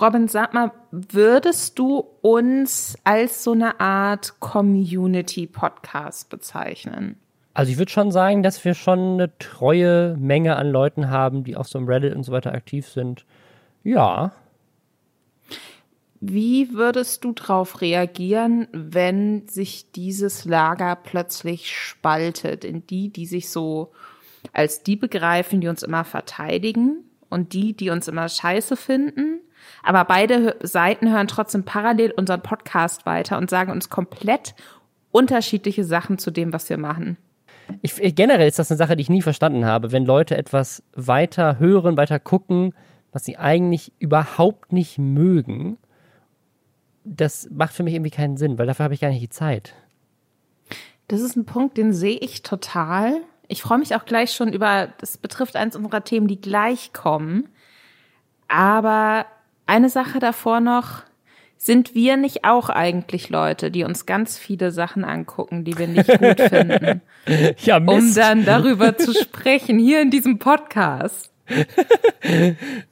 Robin, sag mal, würdest du uns als so eine Art Community-Podcast bezeichnen? Also ich würde schon sagen, dass wir schon eine treue Menge an Leuten haben, die auf so einem Reddit und so weiter aktiv sind. Ja. Wie würdest du darauf reagieren, wenn sich dieses Lager plötzlich spaltet in die, die sich so als die begreifen, die uns immer verteidigen und die, die uns immer scheiße finden? Aber beide Seiten hören trotzdem parallel unseren Podcast weiter und sagen uns komplett unterschiedliche Sachen zu dem, was wir machen. Ich, generell ist das eine Sache, die ich nie verstanden habe, wenn Leute etwas weiter hören, weiter gucken, was sie eigentlich überhaupt nicht mögen. Das macht für mich irgendwie keinen Sinn, weil dafür habe ich gar nicht die Zeit. Das ist ein Punkt, den sehe ich total. Ich freue mich auch gleich schon über, das betrifft eins unserer Themen, die gleich kommen. Aber eine Sache davor noch. Sind wir nicht auch eigentlich Leute, die uns ganz viele Sachen angucken, die wir nicht gut finden? ja, Mist. Um dann darüber zu sprechen, hier in diesem Podcast.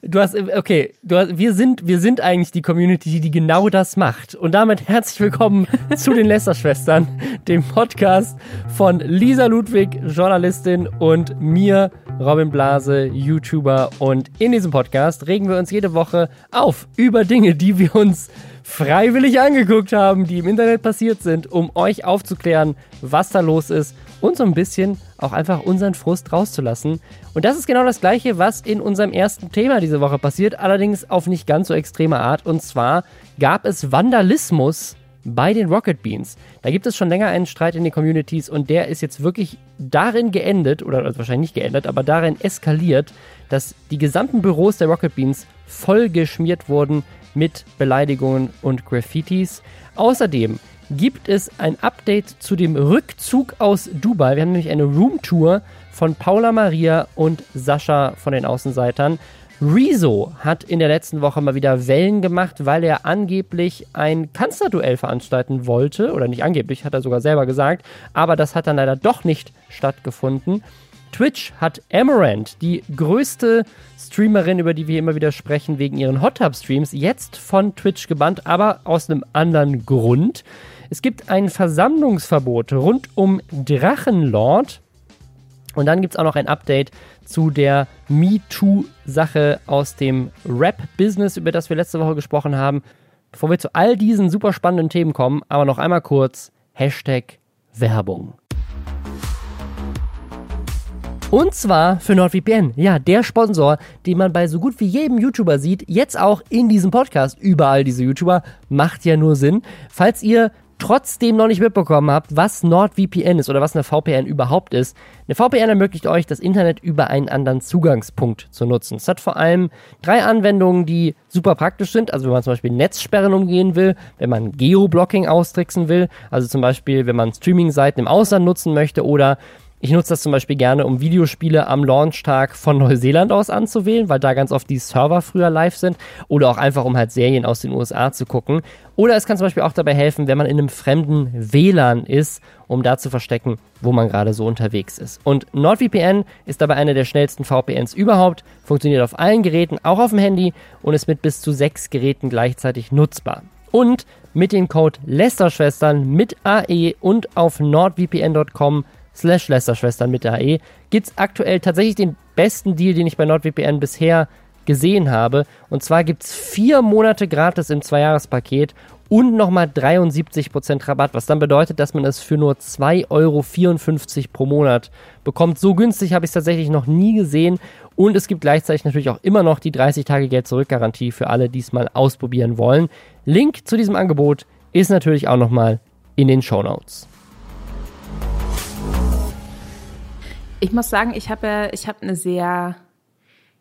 Du hast, okay, du hast, wir sind, wir sind eigentlich die Community, die genau das macht. Und damit herzlich willkommen zu den Lester-Schwestern, dem Podcast von Lisa Ludwig, Journalistin, und mir, Robin Blase, YouTuber. Und in diesem Podcast regen wir uns jede Woche auf über Dinge, die wir uns freiwillig angeguckt haben, die im Internet passiert sind, um euch aufzuklären, was da los ist und so ein bisschen auch einfach unseren Frust rauszulassen. Und das ist genau das Gleiche, was in unserem ersten Thema diese Woche passiert, allerdings auf nicht ganz so extreme Art. Und zwar gab es Vandalismus bei den Rocket Beans. Da gibt es schon länger einen Streit in den Communities und der ist jetzt wirklich darin geendet, oder also wahrscheinlich nicht geendet, aber darin eskaliert, dass die gesamten Büros der Rocket Beans voll geschmiert wurden mit Beleidigungen und Graffitis. Außerdem gibt es ein Update zu dem Rückzug aus Dubai. Wir haben nämlich eine Roomtour von Paula Maria und Sascha von den Außenseitern. Rezo hat in der letzten Woche mal wieder Wellen gemacht, weil er angeblich ein Kanzlerduell veranstalten wollte. Oder nicht angeblich, hat er sogar selber gesagt. Aber das hat dann leider doch nicht stattgefunden. Twitch hat Amaranth, die größte Streamerin, über die wir immer wieder sprechen, wegen ihren Hot Tub Streams, jetzt von Twitch gebannt, aber aus einem anderen Grund. Es gibt ein Versammlungsverbot rund um Drachenlord. Und dann gibt es auch noch ein Update zu der MeToo-Sache aus dem Rap-Business, über das wir letzte Woche gesprochen haben. Bevor wir zu all diesen super spannenden Themen kommen, aber noch einmal kurz Hashtag Werbung. Und zwar für NordVPN. Ja, der Sponsor, den man bei so gut wie jedem YouTuber sieht, jetzt auch in diesem Podcast. Überall diese YouTuber. Macht ja nur Sinn. Falls ihr trotzdem noch nicht mitbekommen habt, was NordVPN ist oder was eine VPN überhaupt ist, eine VPN ermöglicht euch, das Internet über einen anderen Zugangspunkt zu nutzen. Es hat vor allem drei Anwendungen, die super praktisch sind. Also wenn man zum Beispiel Netzsperren umgehen will, wenn man Geoblocking austricksen will, also zum Beispiel wenn man Streaming-Seiten im Ausland nutzen möchte oder ich nutze das zum Beispiel gerne, um Videospiele am Launchtag von Neuseeland aus anzuwählen, weil da ganz oft die Server früher live sind. Oder auch einfach, um halt Serien aus den USA zu gucken. Oder es kann zum Beispiel auch dabei helfen, wenn man in einem fremden WLAN ist, um da zu verstecken, wo man gerade so unterwegs ist. Und NordVPN ist dabei eine der schnellsten VPNs überhaupt, funktioniert auf allen Geräten, auch auf dem Handy und ist mit bis zu sechs Geräten gleichzeitig nutzbar. Und mit dem Code Lästerschwestern mit AE und auf nordvpn.com slash Lästerschwestern mit der AE gibt es aktuell tatsächlich den besten Deal, den ich bei NordVPN bisher gesehen habe. Und zwar gibt es vier Monate gratis im Zweijahrespaket und nochmal 73% Rabatt, was dann bedeutet, dass man es für nur 2,54 Euro pro Monat bekommt. So günstig habe ich es tatsächlich noch nie gesehen. Und es gibt gleichzeitig natürlich auch immer noch die 30 Tage Geld-Zurück-Garantie für alle, die es mal ausprobieren wollen. Link zu diesem Angebot ist natürlich auch nochmal in den Show Notes. Ich muss sagen, ich habe ich habe eine sehr,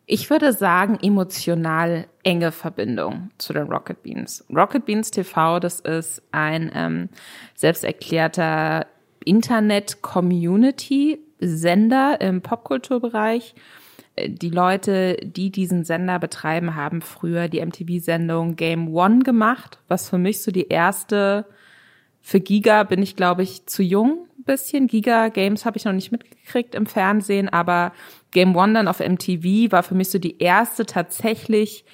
ich würde sagen, emotional enge Verbindung zu den Rocket Beans. Rocket Beans TV, das ist ein ähm, selbsterklärter Internet-Community-Sender im Popkulturbereich. Die Leute, die diesen Sender betreiben, haben früher die MTV-Sendung Game One gemacht, was für mich so die erste, für Giga bin ich, glaube ich, zu jung bisschen. Giga Games habe ich noch nicht mitgekriegt im Fernsehen, aber Game One dann auf MTV war für mich so die erste tatsächlich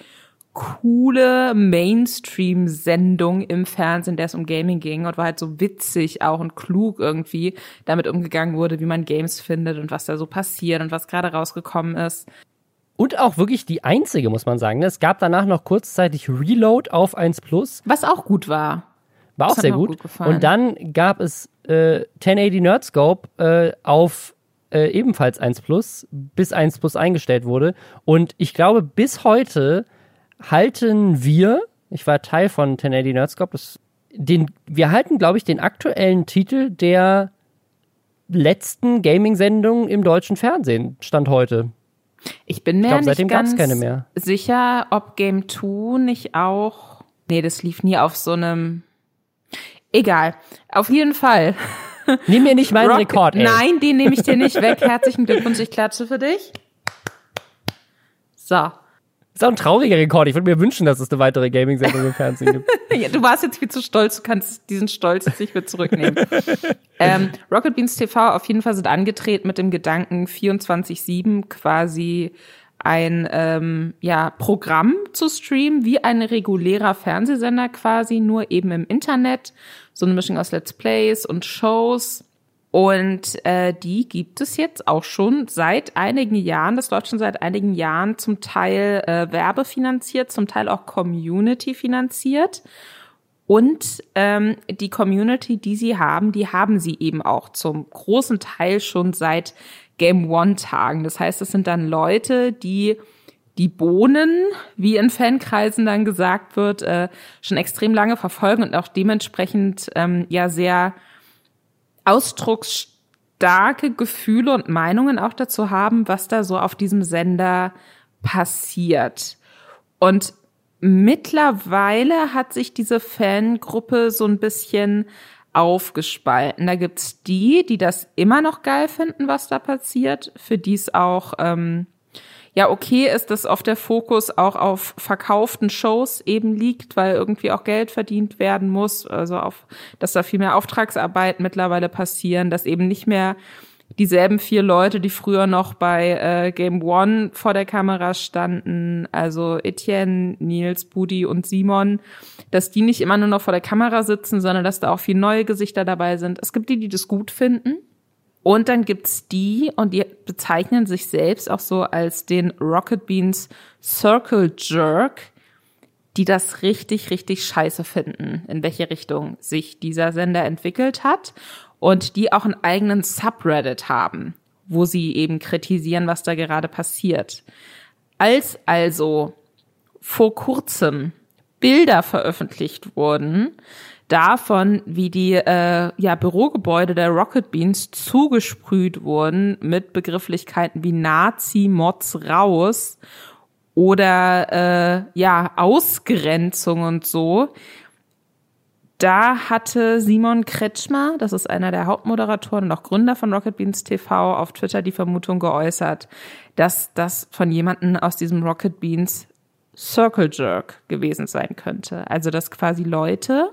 coole Mainstream-Sendung im Fernsehen, der es um Gaming ging und war halt so witzig auch und klug irgendwie damit umgegangen wurde, wie man Games findet und was da so passiert und was gerade rausgekommen ist. Und auch wirklich die einzige, muss man sagen. Es gab danach noch kurzzeitig Reload auf 1 Plus. Was auch gut war. War auch sehr gut. gut und dann gab es äh, 1080 Nerdscope äh, auf äh, ebenfalls 1 Plus, bis 1 Plus eingestellt wurde. Und ich glaube, bis heute halten wir, ich war Teil von 1080 Nerdscope, das, den, wir halten, glaube ich, den aktuellen Titel der letzten Gaming-Sendung im deutschen Fernsehen, Stand heute. Ich bin mir ich glaub, nicht ganz sicher, ob Game 2 nicht auch. Nee, das lief nie auf so einem. Egal. Auf jeden Fall. Nimm mir nicht meinen Rock Rekord, ey. Nein, den nehme ich dir nicht weg. Herzlichen Glückwunsch, ich klatsche für dich. So. Ist auch ein trauriger Rekord. Ich würde mir wünschen, dass es eine weitere Gaming-Sendung im Fernsehen gibt. ja, du warst jetzt viel zu stolz. Du kannst diesen Stolz jetzt nicht mehr zurücknehmen. ähm, Rocket Beans TV auf jeden Fall sind angetreten mit dem Gedanken, 24-7 quasi ein ähm, ja, Programm zu streamen, wie ein regulärer Fernsehsender quasi, nur eben im Internet. So eine Mischung aus Let's Plays und Shows. Und äh, die gibt es jetzt auch schon seit einigen Jahren. Das läuft schon seit einigen Jahren zum Teil äh, werbefinanziert, zum Teil auch Community finanziert. Und ähm, die Community, die sie haben, die haben sie eben auch zum großen Teil schon seit Game One Tagen. Das heißt, es sind dann Leute, die die Bohnen, wie in Fankreisen dann gesagt wird, äh, schon extrem lange verfolgen und auch dementsprechend ähm, ja sehr ausdrucksstarke Gefühle und Meinungen auch dazu haben, was da so auf diesem Sender passiert. Und mittlerweile hat sich diese Fangruppe so ein bisschen aufgespalten. Da gibt's die, die das immer noch geil finden, was da passiert, für die es auch ähm, ja okay ist, dass oft der Fokus auch auf verkauften Shows eben liegt, weil irgendwie auch Geld verdient werden muss, also auf, dass da viel mehr Auftragsarbeit mittlerweile passieren, dass eben nicht mehr dieselben vier Leute, die früher noch bei äh, Game One vor der Kamera standen, also Etienne, Nils, Budi und Simon, dass die nicht immer nur noch vor der Kamera sitzen, sondern dass da auch viele neue Gesichter dabei sind. Es gibt die, die das gut finden und dann gibt's die, und die bezeichnen sich selbst auch so als den Rocket Beans Circle Jerk, die das richtig, richtig scheiße finden, in welche Richtung sich dieser Sender entwickelt hat und die auch einen eigenen Subreddit haben, wo sie eben kritisieren, was da gerade passiert. Als also vor kurzem Bilder veröffentlicht wurden, davon, wie die äh, ja, Bürogebäude der Rocket Beans zugesprüht wurden mit Begrifflichkeiten wie Nazi-Mods raus oder äh, ja Ausgrenzung und so. Da hatte Simon Kretschmer, das ist einer der Hauptmoderatoren und auch Gründer von Rocket Beans TV, auf Twitter die Vermutung geäußert, dass das von jemanden aus diesem Rocket Beans Circle Jerk gewesen sein könnte. Also dass quasi Leute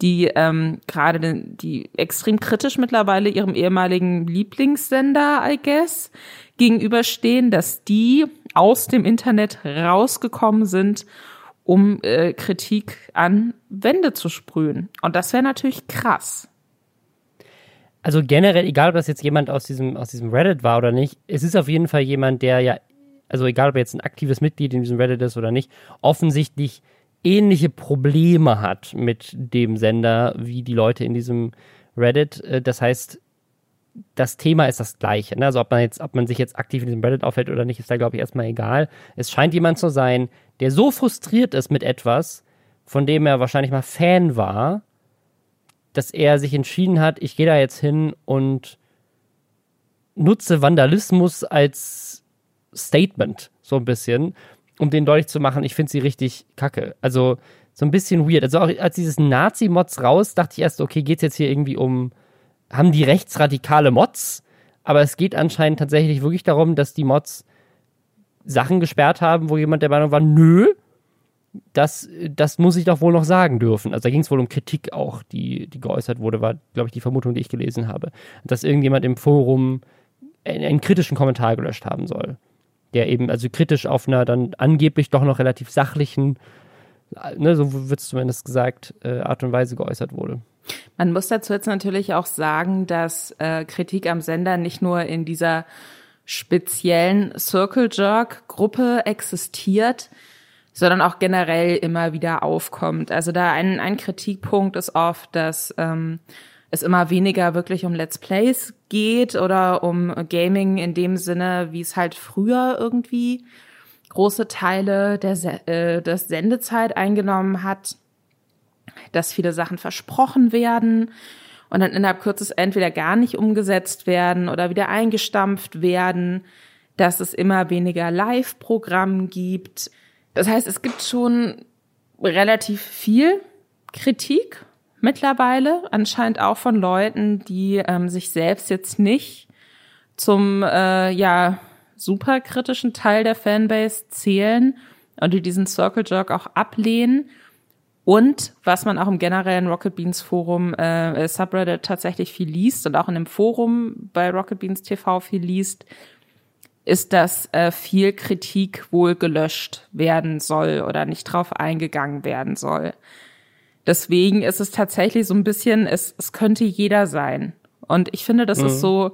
die ähm, gerade die extrem kritisch mittlerweile ihrem ehemaligen Lieblingssender, I guess, gegenüberstehen, dass die aus dem Internet rausgekommen sind, um äh, Kritik an Wände zu sprühen. Und das wäre natürlich krass. Also generell, egal ob das jetzt jemand aus diesem, aus diesem Reddit war oder nicht, es ist auf jeden Fall jemand, der ja, also egal ob er jetzt ein aktives Mitglied in diesem Reddit ist oder nicht, offensichtlich ähnliche Probleme hat mit dem Sender wie die Leute in diesem Reddit. Äh, das heißt, das Thema ist das gleiche. Ne? Also ob man jetzt, ob man sich jetzt aktiv in diesem Reddit aufhält oder nicht, ist da, glaube ich, erstmal egal. Es scheint jemand zu sein, der so frustriert ist mit etwas, von dem er wahrscheinlich mal Fan war, dass er sich entschieden hat, ich gehe da jetzt hin und nutze Vandalismus als Statement, so ein bisschen um denen deutlich zu machen, ich finde sie richtig kacke. Also so ein bisschen weird. Also auch als dieses Nazi-Mods raus, dachte ich erst, okay, geht's jetzt hier irgendwie um, haben die rechtsradikale Mods? Aber es geht anscheinend tatsächlich wirklich darum, dass die Mods Sachen gesperrt haben, wo jemand der Meinung war, nö, das, das muss ich doch wohl noch sagen dürfen. Also da ging es wohl um Kritik auch, die, die geäußert wurde, war, glaube ich, die Vermutung, die ich gelesen habe. Dass irgendjemand im Forum einen, einen kritischen Kommentar gelöscht haben soll. Der eben also kritisch auf einer dann angeblich doch noch relativ sachlichen, ne, so wird es zumindest gesagt, äh, Art und Weise geäußert wurde. Man muss dazu jetzt natürlich auch sagen, dass äh, Kritik am Sender nicht nur in dieser speziellen Circle Jerk Gruppe existiert, sondern auch generell immer wieder aufkommt. Also da ein, ein Kritikpunkt ist oft, dass ähm, es immer weniger wirklich um Let's Plays geht oder um Gaming in dem Sinne, wie es halt früher irgendwie große Teile der, äh, der Sendezeit eingenommen hat, dass viele Sachen versprochen werden und dann innerhalb Kürzes entweder gar nicht umgesetzt werden oder wieder eingestampft werden, dass es immer weniger Live-Programm gibt. Das heißt, es gibt schon relativ viel Kritik mittlerweile, anscheinend auch von Leuten, die ähm, sich selbst jetzt nicht zum äh, ja super kritischen Teil der Fanbase zählen und die diesen Circle Jerk auch ablehnen. Und was man auch im generellen Rocket Beans Forum äh, Subreddit tatsächlich viel liest und auch in dem Forum bei Rocket Beans TV viel liest, ist, dass äh, viel Kritik wohl gelöscht werden soll oder nicht drauf eingegangen werden soll. Deswegen ist es tatsächlich so ein bisschen, es, es könnte jeder sein. Und ich finde, das mhm. ist so,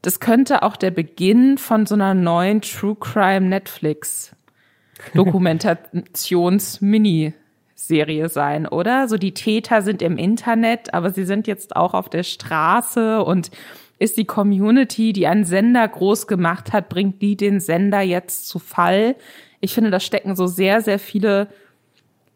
das könnte auch der Beginn von so einer neuen True Crime Netflix Dokumentations-Mini-Serie sein, oder? So die Täter sind im Internet, aber sie sind jetzt auch auf der Straße und ist die Community, die einen Sender groß gemacht hat, bringt die den Sender jetzt zu Fall? Ich finde, da stecken so sehr, sehr viele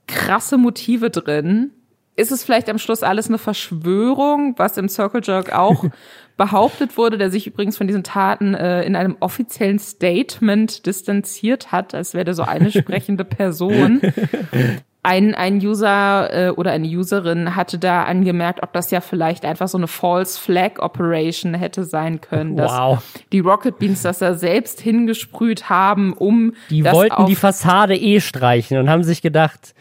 krasse Motive drin. Ist es vielleicht am Schluss alles eine Verschwörung, was im Circle Jerk auch behauptet wurde, der sich übrigens von diesen Taten äh, in einem offiziellen Statement distanziert hat, als wäre der so eine sprechende Person. Ein, ein User äh, oder eine Userin hatte da angemerkt, ob das ja vielleicht einfach so eine False Flag Operation hätte sein können, dass wow. die Rocket Beans das da selbst hingesprüht haben, um die wollten die Fassade eh streichen und haben sich gedacht,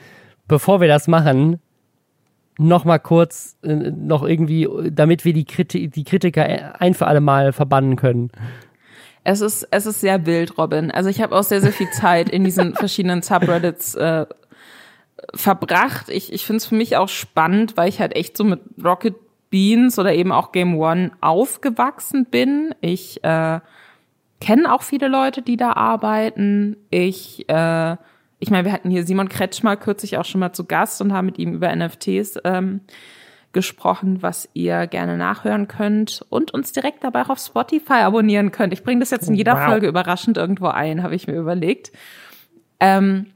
bevor wir das machen, noch mal kurz äh, noch irgendwie, damit wir die, Kriti die Kritiker ein für alle Mal verbannen können. Es ist, es ist sehr wild, Robin. Also ich habe auch sehr, sehr viel Zeit in diesen verschiedenen Subreddits äh, verbracht. Ich, ich finde es für mich auch spannend, weil ich halt echt so mit Rocket Beans oder eben auch Game One aufgewachsen bin. Ich äh, kenne auch viele Leute, die da arbeiten. Ich äh, ich meine, wir hatten hier Simon Kretschmer kürzlich auch schon mal zu Gast und haben mit ihm über NFTs ähm, gesprochen, was ihr gerne nachhören könnt und uns direkt dabei auch auf Spotify abonnieren könnt. Ich bringe das jetzt in jeder wow. Folge überraschend irgendwo ein, habe ich mir überlegt. Ähm,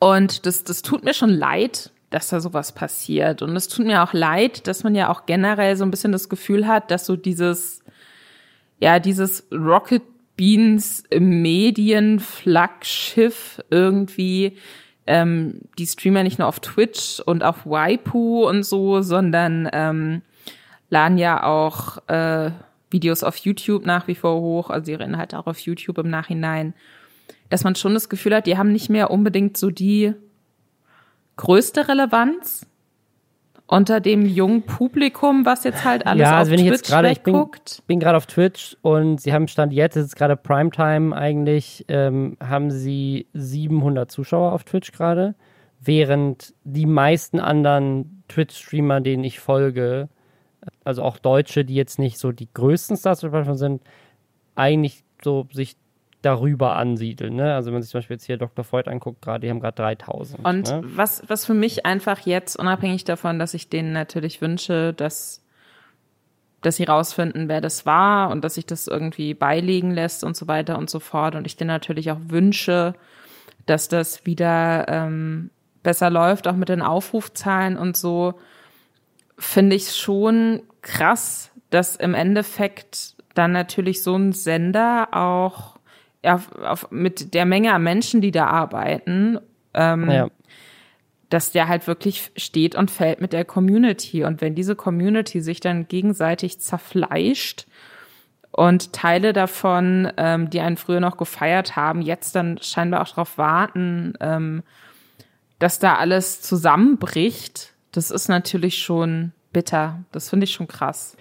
und das, das tut mir schon leid, dass da sowas passiert. Und es tut mir auch leid, dass man ja auch generell so ein bisschen das Gefühl hat, dass so dieses, ja, dieses Rocket Beans Medienflaggschiff irgendwie ähm, die Streamer nicht nur auf Twitch und auf Waipu und so, sondern ähm, laden ja auch äh, Videos auf YouTube nach wie vor hoch, also ihre Inhalte auch auf YouTube im Nachhinein, dass man schon das Gefühl hat, die haben nicht mehr unbedingt so die größte Relevanz, unter dem jungen Publikum, was jetzt halt alles ja, also auf wenn Twitch ich jetzt grade. Ich bin, bin gerade auf Twitch und sie haben Stand jetzt, es ist gerade Primetime eigentlich, ähm, haben sie 700 Zuschauer auf Twitch gerade, während die meisten anderen Twitch-Streamer, denen ich folge, also auch Deutsche, die jetzt nicht so die größten Stars sind, eigentlich so sich darüber ansiedeln. Ne? Also wenn man sich zum Beispiel jetzt hier Dr. Freud anguckt, gerade, die haben gerade 3000. Und ne? was, was für mich einfach jetzt, unabhängig davon, dass ich denen natürlich wünsche, dass, dass sie rausfinden, wer das war und dass sich das irgendwie beilegen lässt und so weiter und so fort. Und ich denen natürlich auch wünsche, dass das wieder ähm, besser läuft, auch mit den Aufrufzahlen und so, finde ich schon krass, dass im Endeffekt dann natürlich so ein Sender auch auf, auf, mit der Menge an Menschen, die da arbeiten, ähm, ja. dass der halt wirklich steht und fällt mit der Community. Und wenn diese Community sich dann gegenseitig zerfleischt und Teile davon, ähm, die einen früher noch gefeiert haben, jetzt dann scheinbar auch darauf warten, ähm, dass da alles zusammenbricht, das ist natürlich schon bitter. Das finde ich schon krass.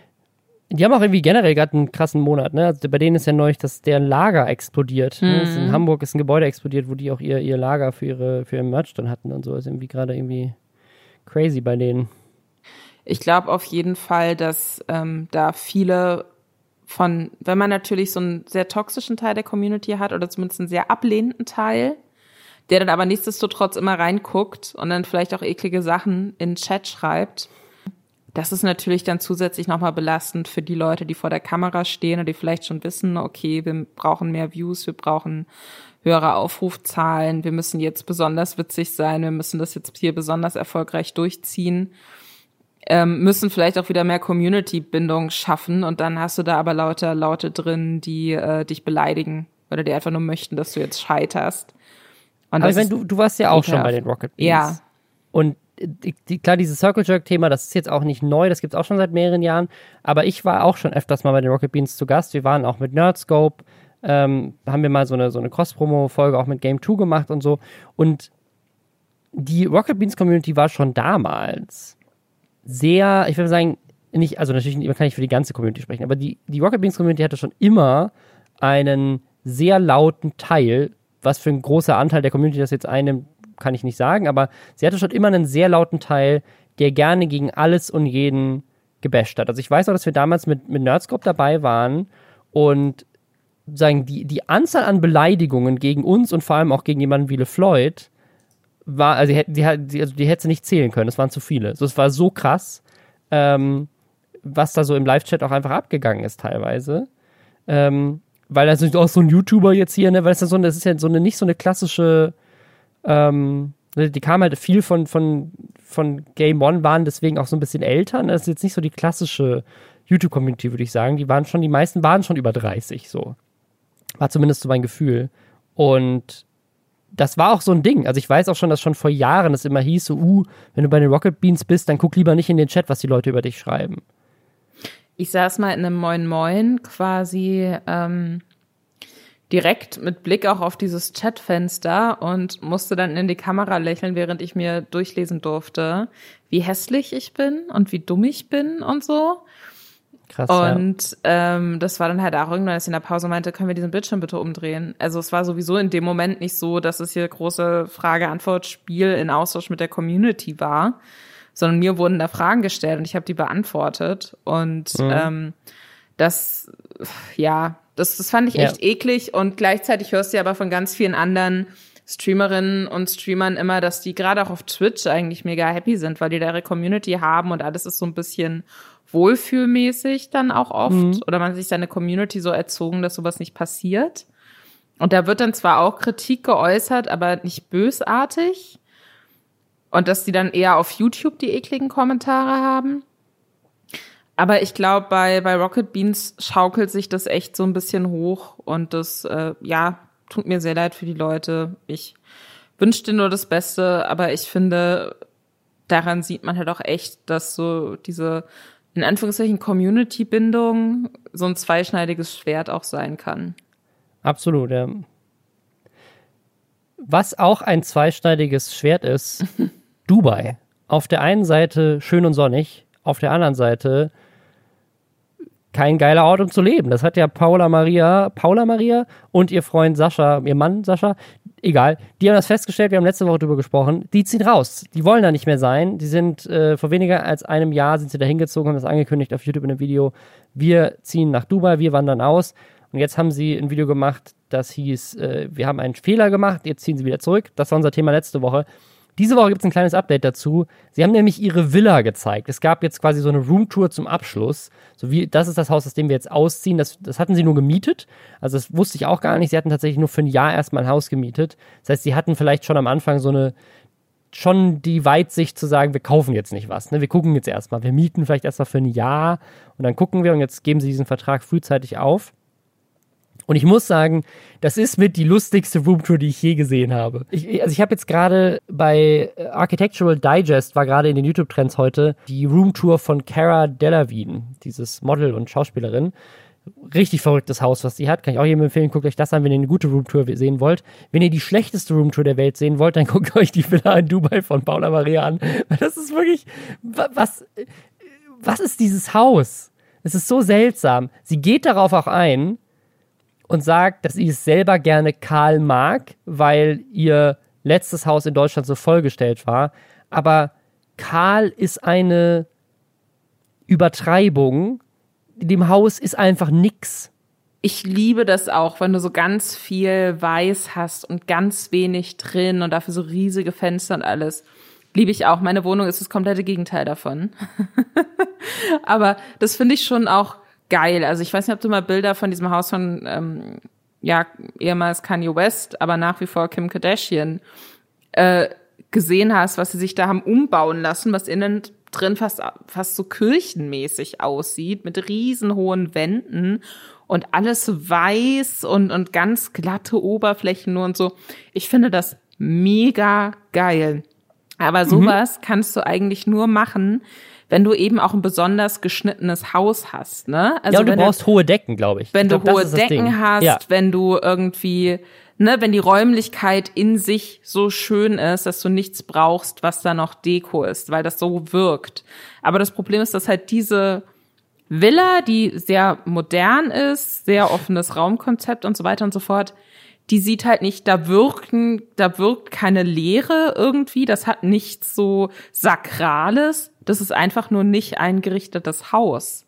Die haben auch irgendwie generell gerade einen krassen Monat, ne? Also bei denen ist ja neulich, dass der Lager explodiert. Ne? Mhm. In Hamburg ist ein Gebäude explodiert, wo die auch ihr, ihr Lager für ihre für ihr Merch dann hatten und so. Ist irgendwie gerade irgendwie crazy bei denen. Ich glaube auf jeden Fall, dass ähm, da viele von, wenn man natürlich so einen sehr toxischen Teil der Community hat oder zumindest einen sehr ablehnenden Teil, der dann aber nichtsdestotrotz immer reinguckt und dann vielleicht auch eklige Sachen in den Chat schreibt. Das ist natürlich dann zusätzlich nochmal belastend für die Leute, die vor der Kamera stehen und die vielleicht schon wissen, okay, wir brauchen mehr Views, wir brauchen höhere Aufrufzahlen, wir müssen jetzt besonders witzig sein, wir müssen das jetzt hier besonders erfolgreich durchziehen, ähm, müssen vielleicht auch wieder mehr Community-Bindung schaffen und dann hast du da aber lauter Laute drin, die äh, dich beleidigen oder die einfach nur möchten, dass du jetzt scheiterst. Und Aber ist- du, du warst ja auch schon bei den Rocket Beans. Ja. Und die, klar, dieses Circle Jerk-Thema, das ist jetzt auch nicht neu, das gibt's auch schon seit mehreren Jahren. Aber ich war auch schon öfters mal bei den Rocket Beans zu Gast. Wir waren auch mit Nerdscope, ähm, haben wir mal so eine, so eine Cross-Promo-Folge auch mit Game 2 gemacht und so. Und die Rocket Beans Community war schon damals sehr, ich würde sagen, nicht, also natürlich man kann nicht für die ganze Community sprechen, aber die, die Rocket Beans Community hatte schon immer einen sehr lauten Teil, was für ein großer Anteil der Community das jetzt einnimmt, kann ich nicht sagen, aber sie hatte schon immer einen sehr lauten Teil, der gerne gegen alles und jeden gebasht hat. Also ich weiß auch, dass wir damals mit, mit Nerdscope dabei waren und sagen, die, die Anzahl an Beleidigungen gegen uns und vor allem auch gegen jemanden wie LeFloid war, also die, die, also die hätte sie nicht zählen können, es waren zu viele. So, es war so krass, ähm, was da so im Live-Chat auch einfach abgegangen ist teilweise. Ähm, weil das ist auch so ein YouTuber jetzt hier, ne, weil es ja so, das ist ja so eine, nicht so eine klassische, ähm, ne, die kamen halt viel von, von, von Game One, waren deswegen auch so ein bisschen älter. Ne? Das ist jetzt nicht so die klassische YouTube-Community, würde ich sagen. Die waren schon, die meisten waren schon über 30, so. War zumindest so mein Gefühl. Und das war auch so ein Ding. Also ich weiß auch schon, dass schon vor Jahren es immer hieß, so, uh, wenn du bei den Rocket Beans bist, dann guck lieber nicht in den Chat, was die Leute über dich schreiben. Ich saß mal in einem Moin Moin quasi ähm, direkt mit Blick auch auf dieses Chatfenster und musste dann in die Kamera lächeln, während ich mir durchlesen durfte, wie hässlich ich bin und wie dumm ich bin und so. Krass. ja. Und ähm, das war dann halt auch irgendwann, als ich in der Pause meinte, können wir diesen Bildschirm bitte umdrehen? Also es war sowieso in dem Moment nicht so, dass es hier große Frage-Antwort-Spiel in Austausch mit der Community war, sondern mir wurden da Fragen gestellt und ich habe die beantwortet. Und ähm, das, ja, das, das fand ich Ja. echt eklig und gleichzeitig hörst du aber von ganz vielen anderen Streamerinnen und Streamern immer, dass die gerade auch auf Twitch eigentlich mega happy sind, weil die da ihre Community haben und alles ist so ein bisschen wohlfühlmäßig dann auch oft oder man hat sich seine Community so erzogen, dass sowas nicht passiert. Und da wird dann zwar auch Kritik geäußert, aber nicht bösartig. Und dass die dann eher auf YouTube die ekligen Kommentare haben. Aber ich glaube, bei, bei Rocket Beans schaukelt sich das echt so ein bisschen hoch und das, äh, ja, tut mir sehr leid für die Leute. Ich wünsche dir nur das Beste, aber ich finde, daran sieht man halt auch echt, dass so diese, in Anführungszeichen, Community-Bindung so ein zweischneidiges Schwert auch sein kann. Absolut, ja. Was auch ein zweischneidiges Schwert ist, Dubai. Auf der einen Seite schön und sonnig, auf der anderen Seite kein geiler Ort, um zu leben. Das hat ja Paula Maria, Paula Maria und ihr Freund Sascha, ihr Mann Sascha, egal, die haben das festgestellt, wir haben letzte Woche drüber gesprochen, die ziehen raus. Die wollen da nicht mehr sein. Die sind äh, vor weniger als einem Jahr sind sie da hingezogen, haben das angekündigt auf YouTube in einem Video. Wir ziehen nach Dubai, wir wandern aus. Und jetzt haben sie ein Video gemacht, das hieß, äh, wir haben einen Fehler gemacht, jetzt ziehen sie wieder zurück. Das war unser Thema letzte Woche. Diese Woche gibt es ein kleines Update dazu. Sie haben nämlich ihre Villa gezeigt. Es gab jetzt quasi so eine Roomtour zum Abschluss. So wie, das ist das Haus, aus dem wir jetzt ausziehen. Das, das hatten sie nur gemietet. Also das wusste ich auch gar nicht. Sie hatten tatsächlich nur für ein Jahr erstmal ein Haus gemietet. Das heißt, sie hatten vielleicht schon am Anfang so eine, schon die Weitsicht zu sagen, wir kaufen jetzt nicht was. Ne? Wir gucken jetzt erstmal. Wir mieten vielleicht erstmal für ein Jahr und dann gucken wir und jetzt geben sie diesen Vertrag frühzeitig auf. Und ich muss sagen, das ist mit die lustigste Roomtour, die ich je gesehen habe. Ich, also ich habe jetzt gerade bei äh, Architectural Digest, war gerade in den YouTube-Trends heute, die Roomtour von Cara Delevingne, dieses Model und Schauspielerin. Richtig verrücktes Haus, was sie hat. Kann ich auch jedem empfehlen, guckt euch das an, wenn ihr eine gute Roomtour sehen wollt. Wenn ihr die schlechteste Roomtour der Welt sehen wollt, dann guckt euch die Villa in Dubai von Paula Maria an. Das ist wirklich, wa- was, was ist dieses Haus? Es ist so seltsam. Sie geht darauf auch ein und sagt, dass sie es selber gerne Karl mag, weil ihr letztes Haus in Deutschland so vollgestellt war. Aber Karl ist eine Übertreibung. Dem Haus ist einfach nix. Ich liebe das auch, wenn du so ganz viel Weiß hast und ganz wenig drin und dafür so riesige Fenster und alles. Liebe ich auch. Meine Wohnung ist das komplette Gegenteil davon. Aber das finde ich schon auch geil. Also ich weiß nicht, ob du mal Bilder von diesem Haus von, ähm, ja, ehemals Kanye West, aber nach wie vor Kim Kardashian äh, gesehen hast, was sie sich da haben umbauen lassen, was innen drin fast, fast so kirchenmäßig aussieht, mit riesenhohen Wänden und alles weiß und, und ganz glatte Oberflächen nur und so. Ich finde das mega geil. Aber mhm. sowas mhm. kannst du eigentlich nur machen, wenn du eben auch ein besonders geschnittenes Haus hast, ne? Also ja, und du brauchst du, hohe Decken, glaube ich. Wenn ich glaub, du hohe Decken hast, ja. wenn du irgendwie, ne, wenn die Räumlichkeit in sich so schön ist, dass du nichts brauchst, was da noch Deko ist, weil das so wirkt. Aber das Problem ist, dass halt diese Villa, die sehr modern ist, sehr offenes Raumkonzept und so weiter und so fort, die sieht halt nicht, da wirken, da wirkt keine Leere irgendwie, das hat nichts so Sakrales, das ist einfach nur nicht eingerichtetes Haus.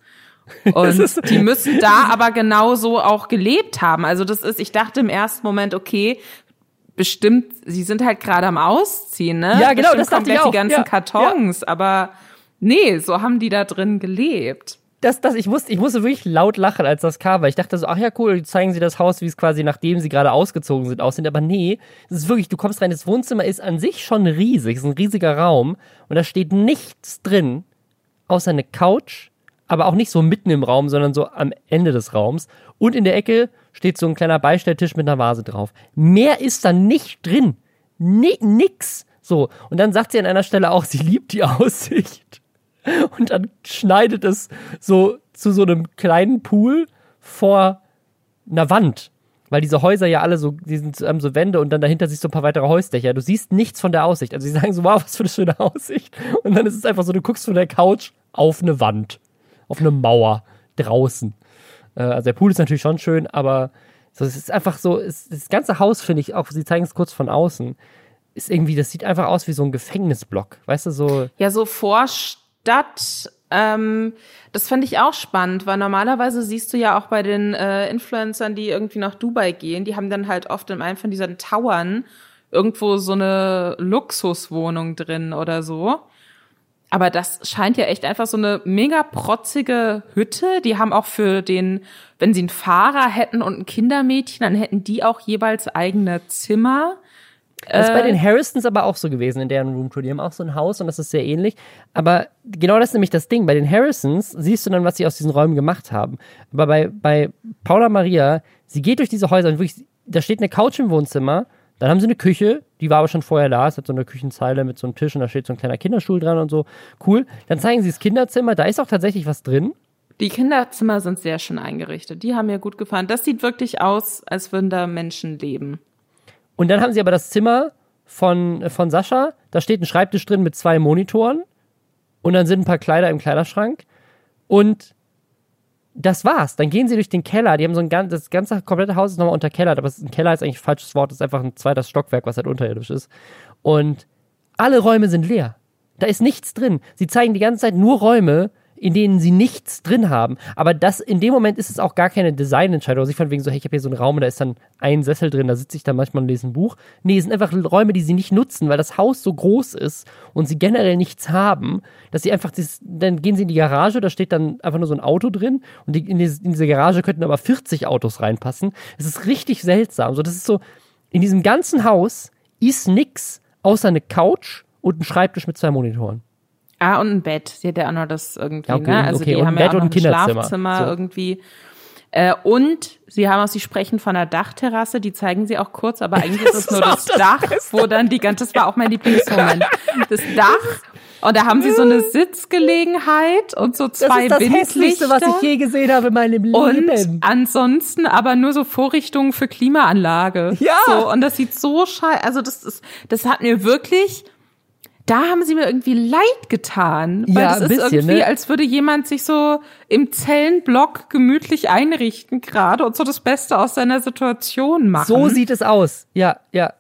Und die müssen da aber genauso auch gelebt haben. Also das ist, ich dachte im ersten Moment, okay, bestimmt, sie sind halt gerade am Ausziehen, ne? Ja, genau, bestimmt das dachte ich auch. die ganzen ja, Kartons, ja. aber nee, so haben die da drin gelebt das, das, ich musste, ich musste wirklich laut lachen, als das kam, weil ich dachte so, ach ja, cool, zeigen sie das Haus, wie es quasi, nachdem sie gerade ausgezogen sind, aussehen. Aber nee, es ist wirklich, du kommst rein, das Wohnzimmer ist an sich schon riesig, es ist ein riesiger Raum und da steht nichts drin, außer eine Couch, aber auch nicht so mitten im Raum, sondern so am Ende des Raums. Und in der Ecke steht so ein kleiner Beistelltisch mit einer Vase drauf. Mehr ist da nicht drin. Ni nix. So. Und dann sagt sie an einer Stelle auch, sie liebt die Aussicht. Und dann schneidet es so zu so einem kleinen Pool vor einer Wand. Weil diese Häuser ja alle so, die sind ähm, so Wände und dann dahinter siehst du ein paar weitere Häusdächer. Du siehst nichts von der Aussicht. Also sie sagen so, wow, was für eine schöne Aussicht. Und dann ist es einfach so, du guckst von der Couch auf eine Wand. Auf eine Mauer. Draußen. Äh, also der Pool ist natürlich schon schön, aber so, es ist einfach so, es, das ganze Haus finde ich, auch sie zeigen es kurz von außen, ist irgendwie, das sieht einfach aus wie so ein Gefängnisblock. Weißt du, so. Ja, so forscht Stadt. Ähm, das fand ich auch spannend, weil normalerweise siehst du ja auch bei den äh, Influencern, die irgendwie nach Dubai gehen, die haben dann halt oft in einem von diesen Towern irgendwo so eine Luxuswohnung drin oder so. Aber das scheint ja echt einfach so eine mega protzige Hütte. Die haben auch für den, wenn sie einen Fahrer hätten und ein Kindermädchen, dann hätten die auch jeweils eigene Zimmer. Das ist bei den äh. Harrisons aber auch so gewesen in deren Roomtour. Die haben auch so ein Haus und das ist sehr ähnlich. Aber genau das ist nämlich das Ding. Bei den Harrisons siehst du dann, was sie aus diesen Räumen gemacht haben. Aber bei, bei Paula Maria, sie geht durch diese Häuser und wirklich, da steht eine Couch im Wohnzimmer, dann haben sie eine Küche, die war aber schon vorher da, es hat so eine Küchenzeile mit so einem Tisch und da steht so ein kleiner Kinderstuhl dran und so. Cool. Dann zeigen sie das Kinderzimmer, da ist auch tatsächlich was drin. Die Kinderzimmer sind sehr schön eingerichtet. Die haben mir gut gefallen. Das sieht wirklich aus, als würden da Menschen leben. Und dann haben sie aber das Zimmer von, von Sascha, da steht ein Schreibtisch drin mit zwei Monitoren und dann sind ein paar Kleider im Kleiderschrank und das war's. Dann gehen sie durch den Keller. Die haben so ein ganz, das ganze komplette Haus ist nochmal unterkellert, aber ein Keller ist eigentlich ein falsches Wort. Das ist einfach ein zweites Stockwerk, was halt unterirdisch ist. Und alle Räume sind leer. Da ist nichts drin. Sie zeigen die ganze Zeit nur Räume, in denen sie nichts drin haben. Aber das, in dem Moment ist es auch gar keine Designentscheidung. Also ich fand wegen so, hey, ich habe hier so einen Raum, da ist dann ein Sessel drin, da sitze ich dann manchmal und lese ein Buch. Nee, es sind einfach Räume, die sie nicht nutzen, weil das Haus so groß ist und sie generell nichts haben, dass sie einfach, das, dann gehen sie in die Garage, da steht dann einfach nur so ein Auto drin und in, diese, in diese Garage könnten aber 40 Autos reinpassen. Es ist richtig seltsam. So, das ist so, in diesem ganzen Haus ist nix außer eine Couch und ein Schreibtisch mit zwei Monitoren. Ah, und ein Bett. Sie hat ja auch noch das irgendwie, ja, okay, ne? Also okay. die haben ein Bett ja auch noch ein Schlafzimmer so. irgendwie. Äh, und sie haben auch, sie sprechen von der Dachterrasse, die zeigen sie auch kurz, aber eigentlich ist es nur das, das Dach, Beste. wo dann die ganze, das war auch mein Lieblingsmoment. Das Dach und da haben sie so eine Sitzgelegenheit und so zwei Das ist das Hässlichste, was ich je gesehen habe in meinem Leben. Und ansonsten aber nur so Vorrichtungen für Klimaanlage. Ja. So, und das sieht so scheiße, also das ist, das hat mir wirklich, da haben sie mir irgendwie leid getan. Weil Ja, das ist bisschen, irgendwie, ne? als würde jemand sich so im Zellenblock gemütlich einrichten gerade und so das Beste aus seiner Situation machen. So sieht es aus. Ja, ja.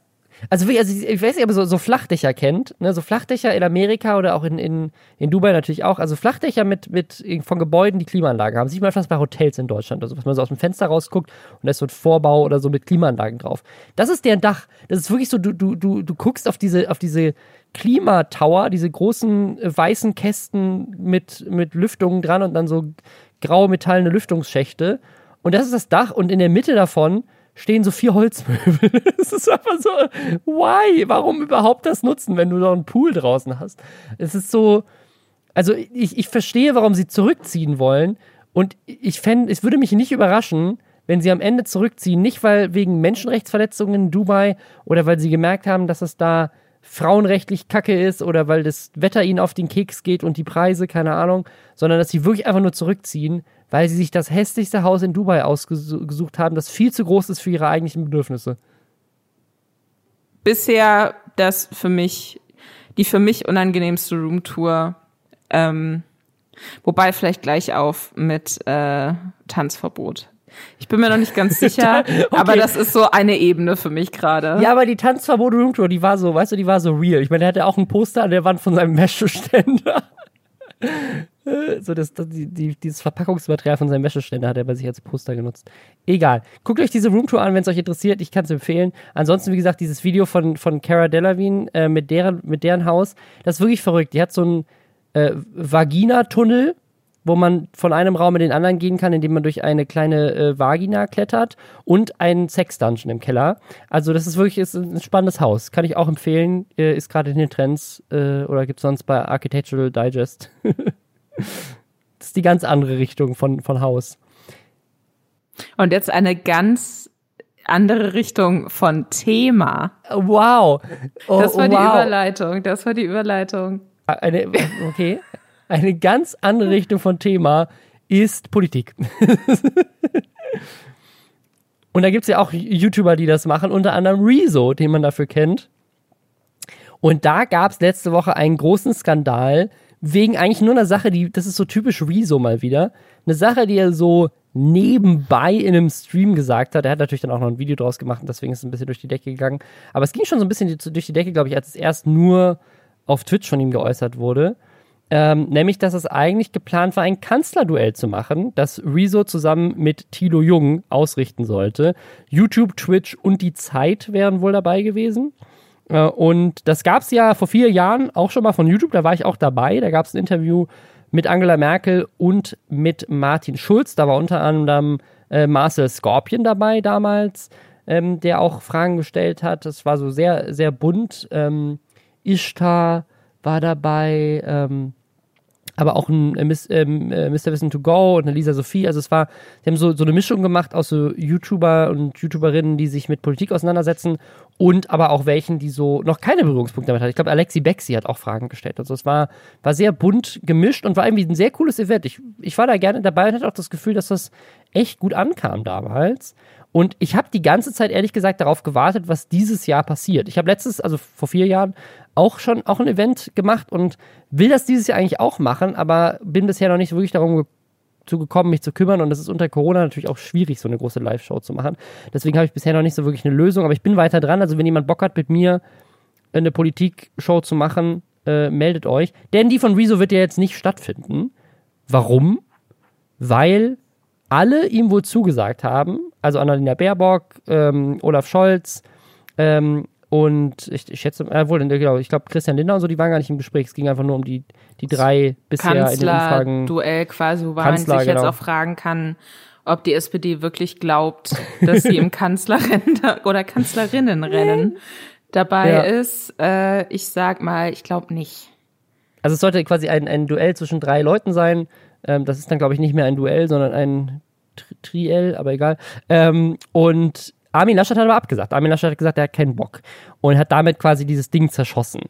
Also, also ich weiß nicht, ob ihr so, so Flachdächer kennt. Ne? So Flachdächer in Amerika oder auch in, in, in Dubai natürlich auch. Also Flachdächer mit, mit von Gebäuden, die Klimaanlagen haben. Sieht man fast bei Hotels in Deutschland. Also, was man so aus dem Fenster rausguckt und da ist so ein Vorbau oder so mit Klimaanlagen drauf. Das ist deren Dach. Das ist wirklich so, du, du, du, du guckst auf diese, auf diese Klimatower, diese großen äh, weißen Kästen mit, mit Lüftungen dran und dann so graue metallene Lüftungsschächte. Und das ist das Dach und in der Mitte davon stehen so vier Holzmöbel. Es ist einfach so, why? Warum überhaupt das nutzen, wenn du da einen Pool draußen hast? Es ist so, also ich, ich verstehe, warum sie zurückziehen wollen. Und ich fände, es würde mich nicht überraschen, wenn sie am Ende zurückziehen. Nicht weil wegen Menschenrechtsverletzungen in Dubai oder weil sie gemerkt haben, dass es da frauenrechtlich kacke ist oder weil das Wetter ihnen auf den Keks geht und die Preise, keine Ahnung, sondern dass sie wirklich einfach nur zurückziehen, weil sie sich das hässlichste Haus in Dubai ausgesucht haben, das viel zu groß ist für ihre eigentlichen Bedürfnisse. bisher das für mich, die für mich unangenehmste Roomtour. Ähm, wobei vielleicht gleich auf mit äh, Tanzverbot. Ich bin mir noch nicht ganz sicher, aber das ist so eine Ebene für mich gerade. Ja, aber die Tanzverbot Roomtour, die war so, weißt du, die war so real. Ich meine, der hatte auch ein Poster an der Wand von seinem Wäscheständer. so das, das, die, die, dieses Verpackungsmaterial von seinem Wäscheständer hat er bei sich als Poster genutzt. Egal. Guckt euch diese Roomtour an, wenn es euch interessiert. Ich kann es empfehlen. Ansonsten, wie gesagt, dieses Video von, von Cara Delevingne äh, mit, deren, mit deren Haus, das ist wirklich verrückt. Die hat so einen äh, Vagina-Tunnel, wo man von einem Raum in den anderen gehen kann, indem man durch eine kleine äh, Vagina klettert und einen Sex-Dungeon im Keller. Also das ist wirklich ist ein spannendes Haus. Kann ich auch empfehlen. Äh, ist gerade in den Trends äh, oder gibt es sonst bei Architectural Digest. das ist die ganz andere Richtung von, von Haus. Und jetzt eine ganz andere Richtung von Thema. Wow. Oh, Das war die wow. Überleitung. Das war die Überleitung. Eine, okay. Eine ganz andere Richtung von Thema ist Politik. Und da gibt es ja auch YouTuber, die das machen, unter anderem Rezo, den man dafür kennt. Und da gab es letzte Woche einen großen Skandal wegen eigentlich nur einer Sache, die, das ist so typisch Rezo mal wieder. Eine Sache, die er so nebenbei in einem Stream gesagt hat. Er hat natürlich dann auch noch ein Video draus gemacht und deswegen ist es ein bisschen durch die Decke gegangen. Aber es ging schon so ein bisschen durch die Decke, glaube ich, als es erst nur auf Twitch von ihm geäußert wurde. Ähm, nämlich, dass es eigentlich geplant war, ein Kanzlerduell zu machen, das Rezo zusammen mit Thilo Jung ausrichten sollte. YouTube, Twitch und die Zeit wären wohl dabei gewesen. Äh, und das gab es ja vor vier Jahren auch schon mal von YouTube, da war ich auch dabei. Da gab es ein Interview mit Angela Merkel und mit Martin Schulz. Da war unter anderem äh, Marcel Scorpion dabei damals, ähm, der auch Fragen gestellt hat. Das war so sehr, sehr bunt. Ähm, Ishtar war dabei, ähm, aber auch ein äh, Miss, ähm, äh, Mr. Wissen to Go und eine Lisa Sophie. Also es war, sie haben so, so eine Mischung gemacht aus so YouTuber und YouTuberinnen, die sich mit Politik auseinandersetzen und aber auch welchen, die so noch keine Berührungspunkte damit hatten. Ich glaube, Alexi Bexi hat auch Fragen gestellt. Also es war, war sehr bunt gemischt und war irgendwie ein sehr cooles Event. Ich, ich war da gerne dabei und hatte auch das Gefühl, dass das echt gut ankam damals. Und ich habe die ganze Zeit ehrlich gesagt darauf gewartet, was dieses Jahr passiert. Ich habe letztes, also vor vier Jahren, auch schon auch ein Event gemacht und will das dieses Jahr eigentlich auch machen, aber bin bisher noch nicht wirklich darum ge zu gekommen, mich zu kümmern. Und es ist unter Corona natürlich auch schwierig, so eine große Live-Show zu machen. Deswegen habe ich bisher noch nicht so wirklich eine Lösung, aber ich bin weiter dran. Also wenn jemand Bock hat, mit mir eine Politik-Show zu machen, äh, meldet euch. Denn die von Rezo wird ja jetzt nicht stattfinden. Warum? Weil alle ihm wohl zugesagt haben, also Annalena Baerbock, ähm, Olaf Scholz ähm, und ich, ich schätze, äh, wohl, genau, ich glaube Christian Lindner und so, die waren gar nicht im Gespräch. Es ging einfach nur um die, die drei bisher in den Umfragen. Kanzler-Duell quasi, Kanzler, man sich jetzt genau. auch fragen kann, ob die SPD wirklich glaubt, dass sie im Kanzlerrennen oder Kanzlerinnenrennen dabei Ja. ist. Äh, ich sag mal, ich glaube nicht. Also es sollte quasi ein, ein Duell zwischen drei Leuten sein. Ähm, das ist dann, glaube ich, nicht mehr ein Duell, sondern ein Tri Triell, aber egal. Ähm, und Armin Laschet hat aber abgesagt. Armin Laschet hat gesagt, er hat keinen Bock. Und hat damit quasi dieses Ding zerschossen.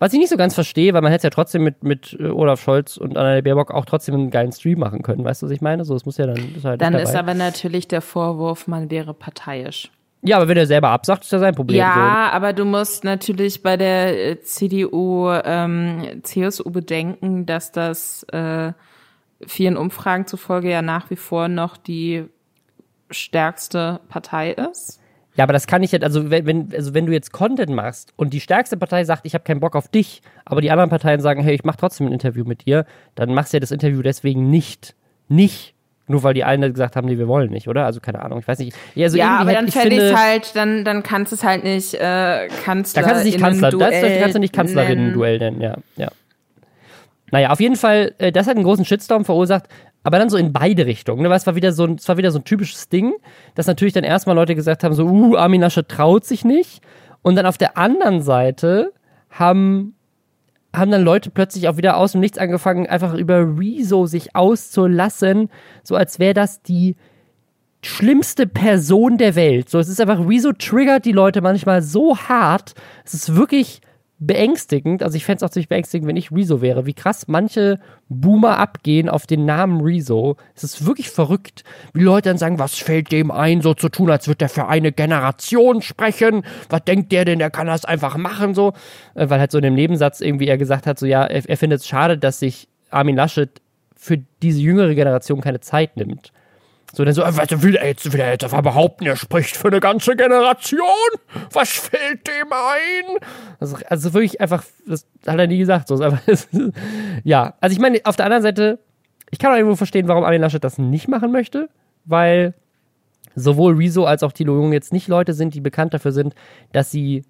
Was ich nicht so ganz verstehe, weil man hätte es ja trotzdem mit, mit äh, Olaf Scholz und Annalena Baerbock auch trotzdem einen geilen Stream machen können. Weißt du, was ich meine? So, es muss ja dann. Ist halt Dann ist aber natürlich der Vorwurf, man wäre parteiisch. Ja, aber wenn er selber absagt, ist das sein Problem. Ja, so. aber du musst natürlich bei der äh, CDU, ähm, CSU bedenken, dass das äh, vielen Umfragen zufolge ja nach wie vor noch die stärkste Partei ist. Ja, aber das kann ich jetzt, also wenn, also wenn du jetzt Content machst und die stärkste Partei sagt, ich habe keinen Bock auf dich, aber die anderen Parteien sagen, hey, ich mache trotzdem ein Interview mit dir, dann machst du ja das Interview deswegen nicht, nicht nur weil die einen gesagt haben, nee, wir wollen nicht, oder? Also keine Ahnung, ich weiß nicht. Ja, also ja aber dann fände ich halt, dann, dann kannst du es halt nicht äh, Kanzler. Da kannst du nicht Kanzler, das, das kannst du nicht Kanzlerinnen-Duell nennen, ja, ja. Naja, auf jeden Fall, äh, das hat einen großen Shitstorm verursacht, aber dann so in beide Richtungen. Ne? Weil es war wieder so ein, es war wieder so ein typisches Ding, dass natürlich dann erstmal Leute gesagt haben, so, uh, Armin Laschet traut sich nicht. Und dann auf der anderen Seite haben haben dann Leute plötzlich auch wieder aus dem Nichts angefangen, einfach über Rezo sich auszulassen, so als wäre das die schlimmste Person der Welt. So, es ist einfach, Rezo triggert die Leute manchmal so hart. Es ist wirklich beängstigend. Also ich fände es auch ziemlich beängstigend, wenn ich Rezo wäre. Wie krass manche Boomer abgehen auf den Namen Rezo. Es ist wirklich verrückt, wie Leute dann sagen, was fällt dem ein, so zu tun, als würde er für eine Generation sprechen. Was denkt der denn, der kann das einfach machen, so. Äh, weil halt so in dem Nebensatz irgendwie er gesagt hat, so ja, er, er findet es schade, dass sich Armin Laschet für diese jüngere Generation keine Zeit nimmt. So, dann so, äh, was will er jetzt, will er jetzt einfach behaupten, er spricht für eine ganze Generation? Was fällt dem ein? Also, also wirklich einfach, das hat er nie gesagt, so, aber, ja. Also ich meine, auf der anderen Seite, ich kann auch irgendwo verstehen, warum Armin Laschet das nicht machen möchte, weil sowohl Rezo als auch Thilo Jung jetzt nicht Leute sind, die bekannt dafür sind, dass sie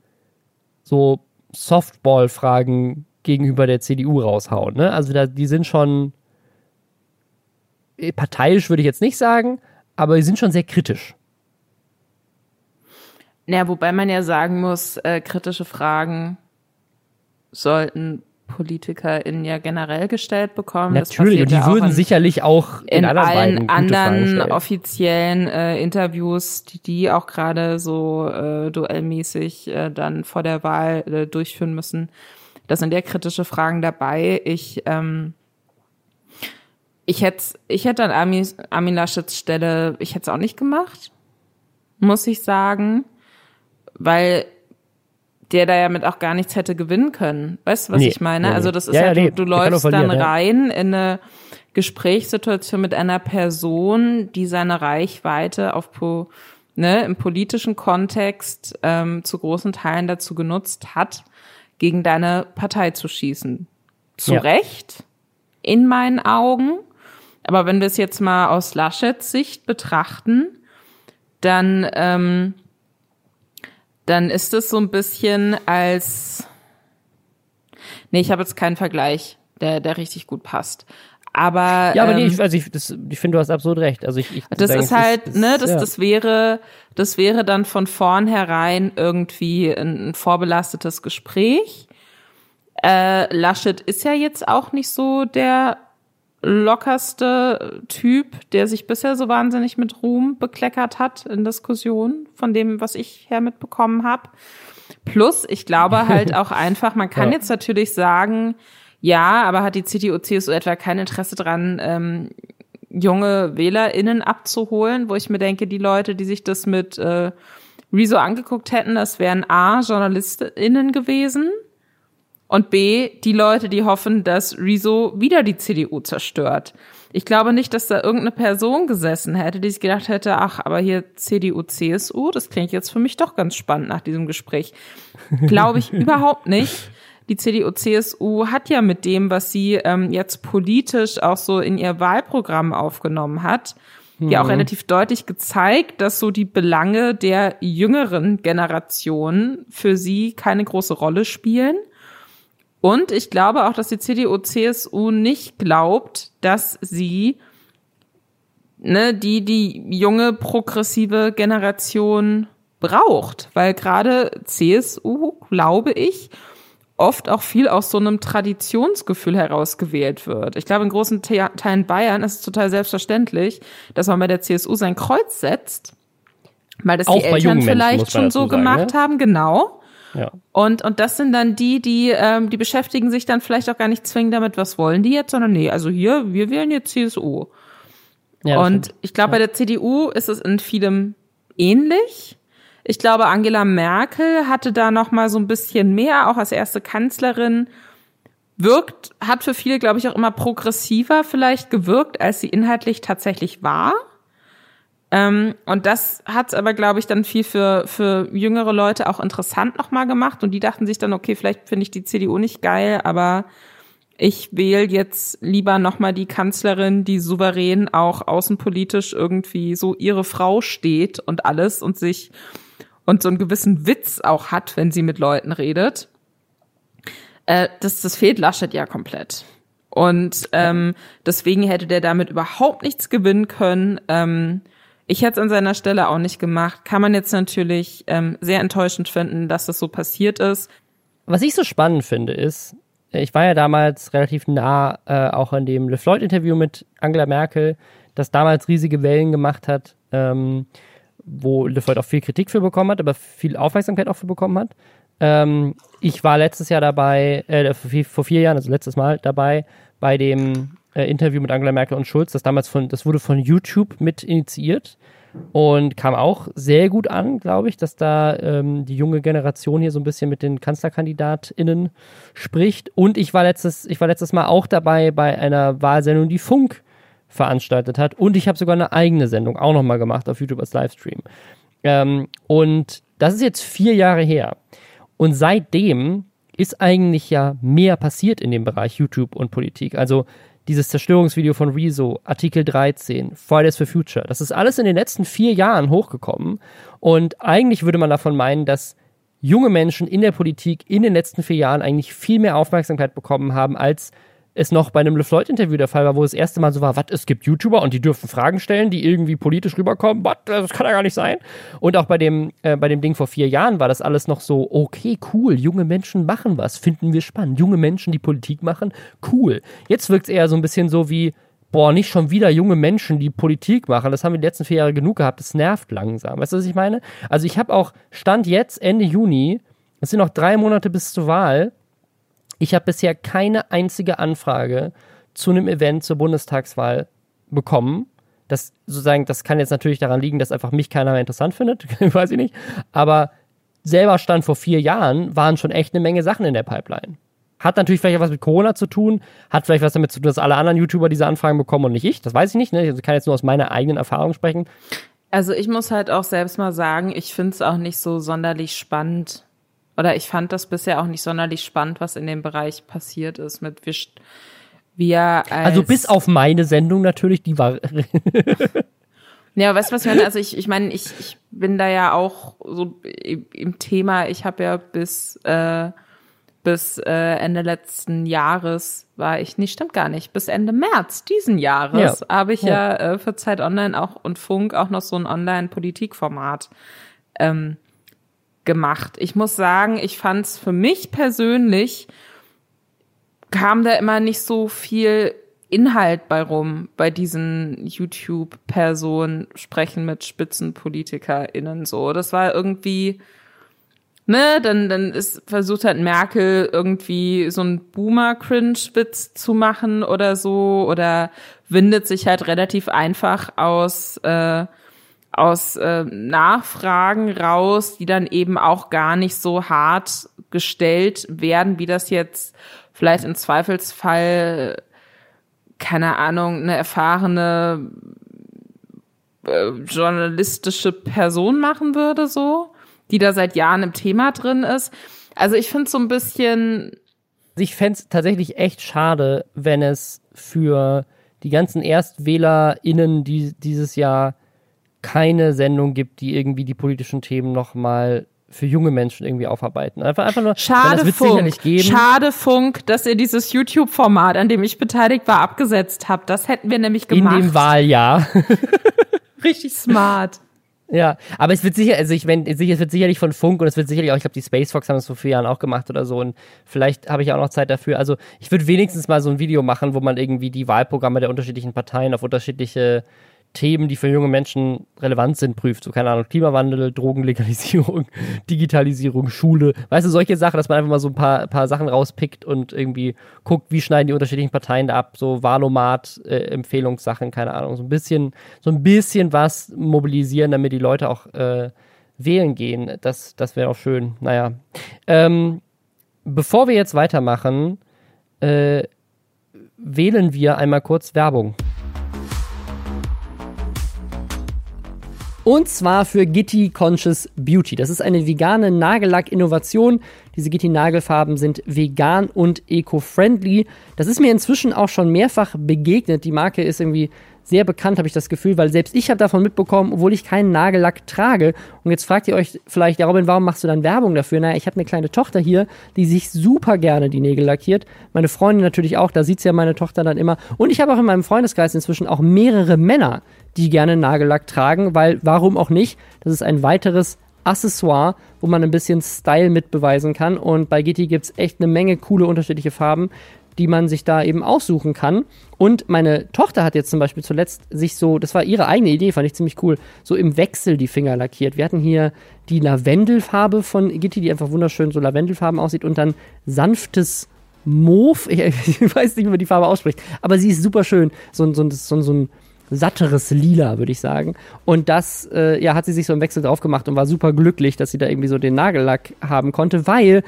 so Softball-Fragen gegenüber der CDU raushauen, ne? Also da, die sind schon, parteiisch würde ich jetzt nicht sagen, aber sie sind schon sehr kritisch. Ja, wobei man ja sagen muss, äh, kritische Fragen sollten PolitikerInnen ja generell gestellt bekommen. Natürlich, und die ja würden in, sicherlich auch in, in allen anderen offiziellen äh, Interviews, die die auch gerade so äh, duellmäßig äh, dann vor der Wahl äh, durchführen müssen. Da sind ja kritische Fragen dabei. Ich ähm, ich hätte, ich hätte an Armin, Armin Laschets Stelle, ich hätte es auch nicht gemacht, muss ich sagen, weil der da ja mit auch gar nichts hätte gewinnen können. Weißt du, was nee, ich meine? Nee, also das ist ja, halt, ja, nee, du, du läufst dann rein ja. in eine Gesprächssituation mit einer Person, die seine Reichweite auf ne, im politischen Kontext ähm, zu großen Teilen dazu genutzt hat, gegen deine Partei zu schießen. Zu Recht, in meinen Augen. Aber wenn wir es jetzt mal aus Laschets Sicht betrachten, dann, ähm, dann ist es so ein bisschen als, nee, ich habe jetzt keinen Vergleich, der, der richtig gut passt. Aber ja, aber nee, ähm, ich, also ich, das, ich finde, du hast absolut recht. Also ich, ich das ist halt, das, ne, das, ja. das wäre, das wäre dann von vornherein irgendwie ein, ein vorbelastetes Gespräch. Äh, Laschet ist ja jetzt auch nicht so der lockerste Typ, der sich bisher so wahnsinnig mit Ruhm bekleckert hat in Diskussionen, von dem, was ich her mitbekommen habe. Plus, ich glaube halt auch einfach, man kann ja. jetzt natürlich sagen, ja, aber hat die CDU, CSU etwa kein Interesse dran, ähm, junge WählerInnen abzuholen, wo ich mir denke, die Leute, die sich das mit äh, Rezo angeguckt hätten, das wären A, JournalistInnen gewesen, und B, die Leute, die hoffen, dass Rezo wieder die CDU zerstört. Ich glaube nicht, dass da irgendeine Person gesessen hätte, die sich gedacht hätte, ach, aber hier CDU, CSU, das klingt jetzt für mich doch ganz spannend nach diesem Gespräch. Glaube ich überhaupt nicht. Die CDU, CSU hat ja mit dem, was sie ähm, jetzt politisch auch so in ihr Wahlprogramm aufgenommen hat, mhm. ja auch mhm. relativ deutlich gezeigt, dass so die Belange der jüngeren Generation für sie keine große Rolle spielen und ich glaube auch, dass die CDU, CSU nicht glaubt, dass sie ne, die die junge progressive Generation braucht, weil gerade CSU, glaube ich, oft auch viel aus so einem Traditionsgefühl herausgewählt wird. Ich glaube, in großen Teilen Bayern ist es total selbstverständlich, dass man bei der CSU sein Kreuz setzt, weil das auch die Eltern vielleicht schon so sagen, gemacht ne? haben, genau. Ja. Und, und das sind dann die, die, ähm, die beschäftigen sich dann vielleicht auch gar nicht zwingend damit, was wollen die jetzt, sondern nee, also hier, wir wählen jetzt CSU. Ja, und stimmt. ich glaube, bei der CDU ist es in vielem ähnlich. Ich glaube, Angela Merkel hatte da noch mal so ein bisschen mehr, auch als erste Kanzlerin wirkt, hat für viele, glaube ich, auch immer progressiver vielleicht gewirkt, als sie inhaltlich tatsächlich war. Ähm, und das hat aber, glaube ich, dann viel für, für jüngere Leute auch interessant nochmal gemacht. Und die dachten sich dann, okay, vielleicht finde ich die CDU nicht geil, aber ich wähle jetzt lieber nochmal die Kanzlerin, die souverän auch außenpolitisch irgendwie so ihre Frau steht und alles und sich und so einen gewissen Witz auch hat, wenn sie mit Leuten redet. Äh, das, das fehlt Laschet ja komplett. Und ähm, deswegen hätte der damit überhaupt nichts gewinnen können. Ähm, ich hätte es an seiner Stelle auch nicht gemacht. Kann man jetzt natürlich ähm, sehr enttäuschend finden, dass das so passiert ist. Was ich so spannend finde, ist, ich war ja damals relativ nah äh, auch in dem Le Floyd-Interview mit Angela Merkel, das damals riesige Wellen gemacht hat, ähm, wo Le Floyd auch viel Kritik für bekommen hat, aber viel Aufmerksamkeit auch für bekommen hat. Ähm, ich war letztes Jahr dabei, äh, vor, vier, vor vier Jahren, also letztes Mal dabei, bei dem äh, Interview mit Angela Merkel und Schulz, das damals von, das wurde von YouTube mit initiiert und kam auch sehr gut an, glaube ich, dass da ähm, die junge Generation hier so ein bisschen mit den KanzlerkandidatInnen spricht. Und ich war letztes, ich war letztes Mal auch dabei bei einer Wahlsendung, die Funk veranstaltet hat. Und ich habe sogar eine eigene Sendung auch nochmal gemacht auf YouTube als Livestream. Ähm, und das ist jetzt vier Jahre her. Und seitdem ist eigentlich ja mehr passiert in dem Bereich YouTube und Politik. Also dieses Zerstörungsvideo von Rezo, Artikel 13, Fridays for Future, das ist alles in den letzten vier Jahren hochgekommen. Und eigentlich würde man davon meinen, dass junge Menschen in der Politik in den letzten vier Jahren eigentlich viel mehr Aufmerksamkeit bekommen haben als es noch bei einem LeFloid-Interview der Fall war, wo es das erste Mal so war, was, es gibt YouTuber und die dürfen Fragen stellen, die irgendwie politisch rüberkommen, was, das kann ja gar nicht sein. Und auch bei dem, äh, bei dem Ding vor vier Jahren war das alles noch so, okay, cool, junge Menschen machen was, finden wir spannend. Junge Menschen, die Politik machen, cool. Jetzt wirkt es eher so ein bisschen so wie, boah, nicht schon wieder junge Menschen, die Politik machen. Das haben wir die letzten vier Jahre genug gehabt. Das nervt langsam. Weißt du, was ich meine? Also ich habe auch, Stand jetzt, Ende Juni, es sind noch drei Monate bis zur Wahl, ich habe bisher keine einzige Anfrage zu einem Event zur Bundestagswahl bekommen. Das sozusagen, das kann jetzt natürlich daran liegen, dass einfach mich keiner mehr interessant findet, weiß ich nicht. Aber selber stand vor vier Jahren, waren schon echt eine Menge Sachen in der Pipeline. Hat natürlich vielleicht was mit Corona zu tun, hat vielleicht was damit zu tun, dass alle anderen YouTuber diese Anfragen bekommen und nicht ich. Das weiß ich nicht. Ne? Ich kann jetzt nur aus meiner eigenen Erfahrung sprechen. Also ich muss halt auch selbst mal sagen, ich finde es auch nicht so sonderlich spannend, oder ich fand das bisher auch nicht sonderlich spannend, was in dem Bereich passiert ist mit wir, wir als Also bis auf meine Sendung natürlich, die war. ja, weißt du, was ich meine? Also ich, ich meine, ich, ich bin da ja auch so im Thema, ich habe ja bis, äh, bis äh, Ende letzten Jahres war ich, nicht, stimmt gar nicht, bis Ende März diesen Jahres ja. habe ich ja, ja äh, für Zeit Online auch und Funk auch noch so ein Online-Politikformat ähm, gemacht. Ich muss sagen, ich fand es für mich persönlich kam da immer nicht so viel Inhalt bei rum, bei diesen YouTube-Personen sprechen mit SpitzenpolitikerInnen so. Das war irgendwie, ne, dann, dann ist versucht halt Merkel irgendwie so einen Boomer-Cringe-Witz zu machen oder so oder windet sich halt relativ einfach aus äh, aus äh, Nachfragen raus, die dann eben auch gar nicht so hart gestellt werden, wie das jetzt vielleicht im Zweifelsfall, keine Ahnung, eine erfahrene äh, journalistische Person machen würde, so, die da seit Jahren im Thema drin ist. Also ich finde so ein bisschen. Ich fände es tatsächlich echt schade, wenn es für die ganzen ErstwählerInnen, die dieses Jahr keine Sendung gibt, die irgendwie die politischen Themen nochmal für junge Menschen irgendwie aufarbeiten. Einfach, einfach nur, Schade das Funk. sicherlich geben. Schade Funk, dass ihr dieses YouTube-Format, an dem ich beteiligt war, abgesetzt habt. Das hätten wir nämlich gemacht. In dem Wahljahr. Richtig smart. Ja, aber es wird sicher, also ich meine, es wird sicherlich von Funk und es wird sicherlich auch, ich glaube, die Space Fox haben es vor vier Jahren auch gemacht oder so und vielleicht habe ich auch noch Zeit dafür. Also ich würde wenigstens mal so ein Video machen, wo man irgendwie die Wahlprogramme der unterschiedlichen Parteien auf unterschiedliche Themen, die für junge Menschen relevant sind, prüft. So, keine Ahnung, Klimawandel, Drogenlegalisierung, Digitalisierung, Schule. Weißt du, solche Sachen, dass man einfach mal so ein paar, paar Sachen rauspickt und irgendwie guckt, wie schneiden die unterschiedlichen Parteien da ab. So Wahlomat, äh, Empfehlungssachen, keine Ahnung. So ein bisschen, so ein bisschen was mobilisieren, damit die Leute auch äh, wählen gehen. Das, das wäre auch schön. Naja. Ähm, bevor wir jetzt weitermachen, äh, wählen wir einmal kurz Werbung. Und zwar für Gitti Conscious Beauty. Das ist eine vegane Nagellack-Innovation. Diese Gitti Nagelfarben sind vegan und eco-friendly. Das ist mir inzwischen auch schon mehrfach begegnet. Die Marke ist irgendwie sehr bekannt, habe ich das Gefühl, weil selbst ich habe davon mitbekommen, obwohl ich keinen Nagellack trage. Und jetzt fragt ihr euch vielleicht, ja Robin, warum machst du dann Werbung dafür? Naja, ich habe eine kleine Tochter hier, die sich super gerne die Nägel lackiert. Meine Freundin natürlich auch, da sieht sie ja meine Tochter dann immer. Und ich habe auch in meinem Freundeskreis inzwischen auch mehrere Männer, die gerne Nagellack tragen, weil warum auch nicht? Das ist ein weiteres Accessoire, wo man ein bisschen Style mitbeweisen kann. Und bei Gitti gibt es echt eine Menge coole unterschiedliche Farben die man sich da eben aussuchen kann. Und meine Tochter hat jetzt zum Beispiel zuletzt sich so, das war ihre eigene Idee, fand ich ziemlich cool, so im Wechsel die Finger lackiert. Wir hatten hier die Lavendelfarbe von Gitti, die einfach wunderschön so Lavendelfarben aussieht und dann sanftes Mauve, ich, ich weiß nicht, wie man die Farbe ausspricht, aber sie ist super schön. So, so, so, so ein satteres Lila, würde ich sagen. Und das, äh, ja, hat sie sich so im Wechsel drauf gemacht und war super glücklich, dass sie da irgendwie so den Nagellack haben konnte, weil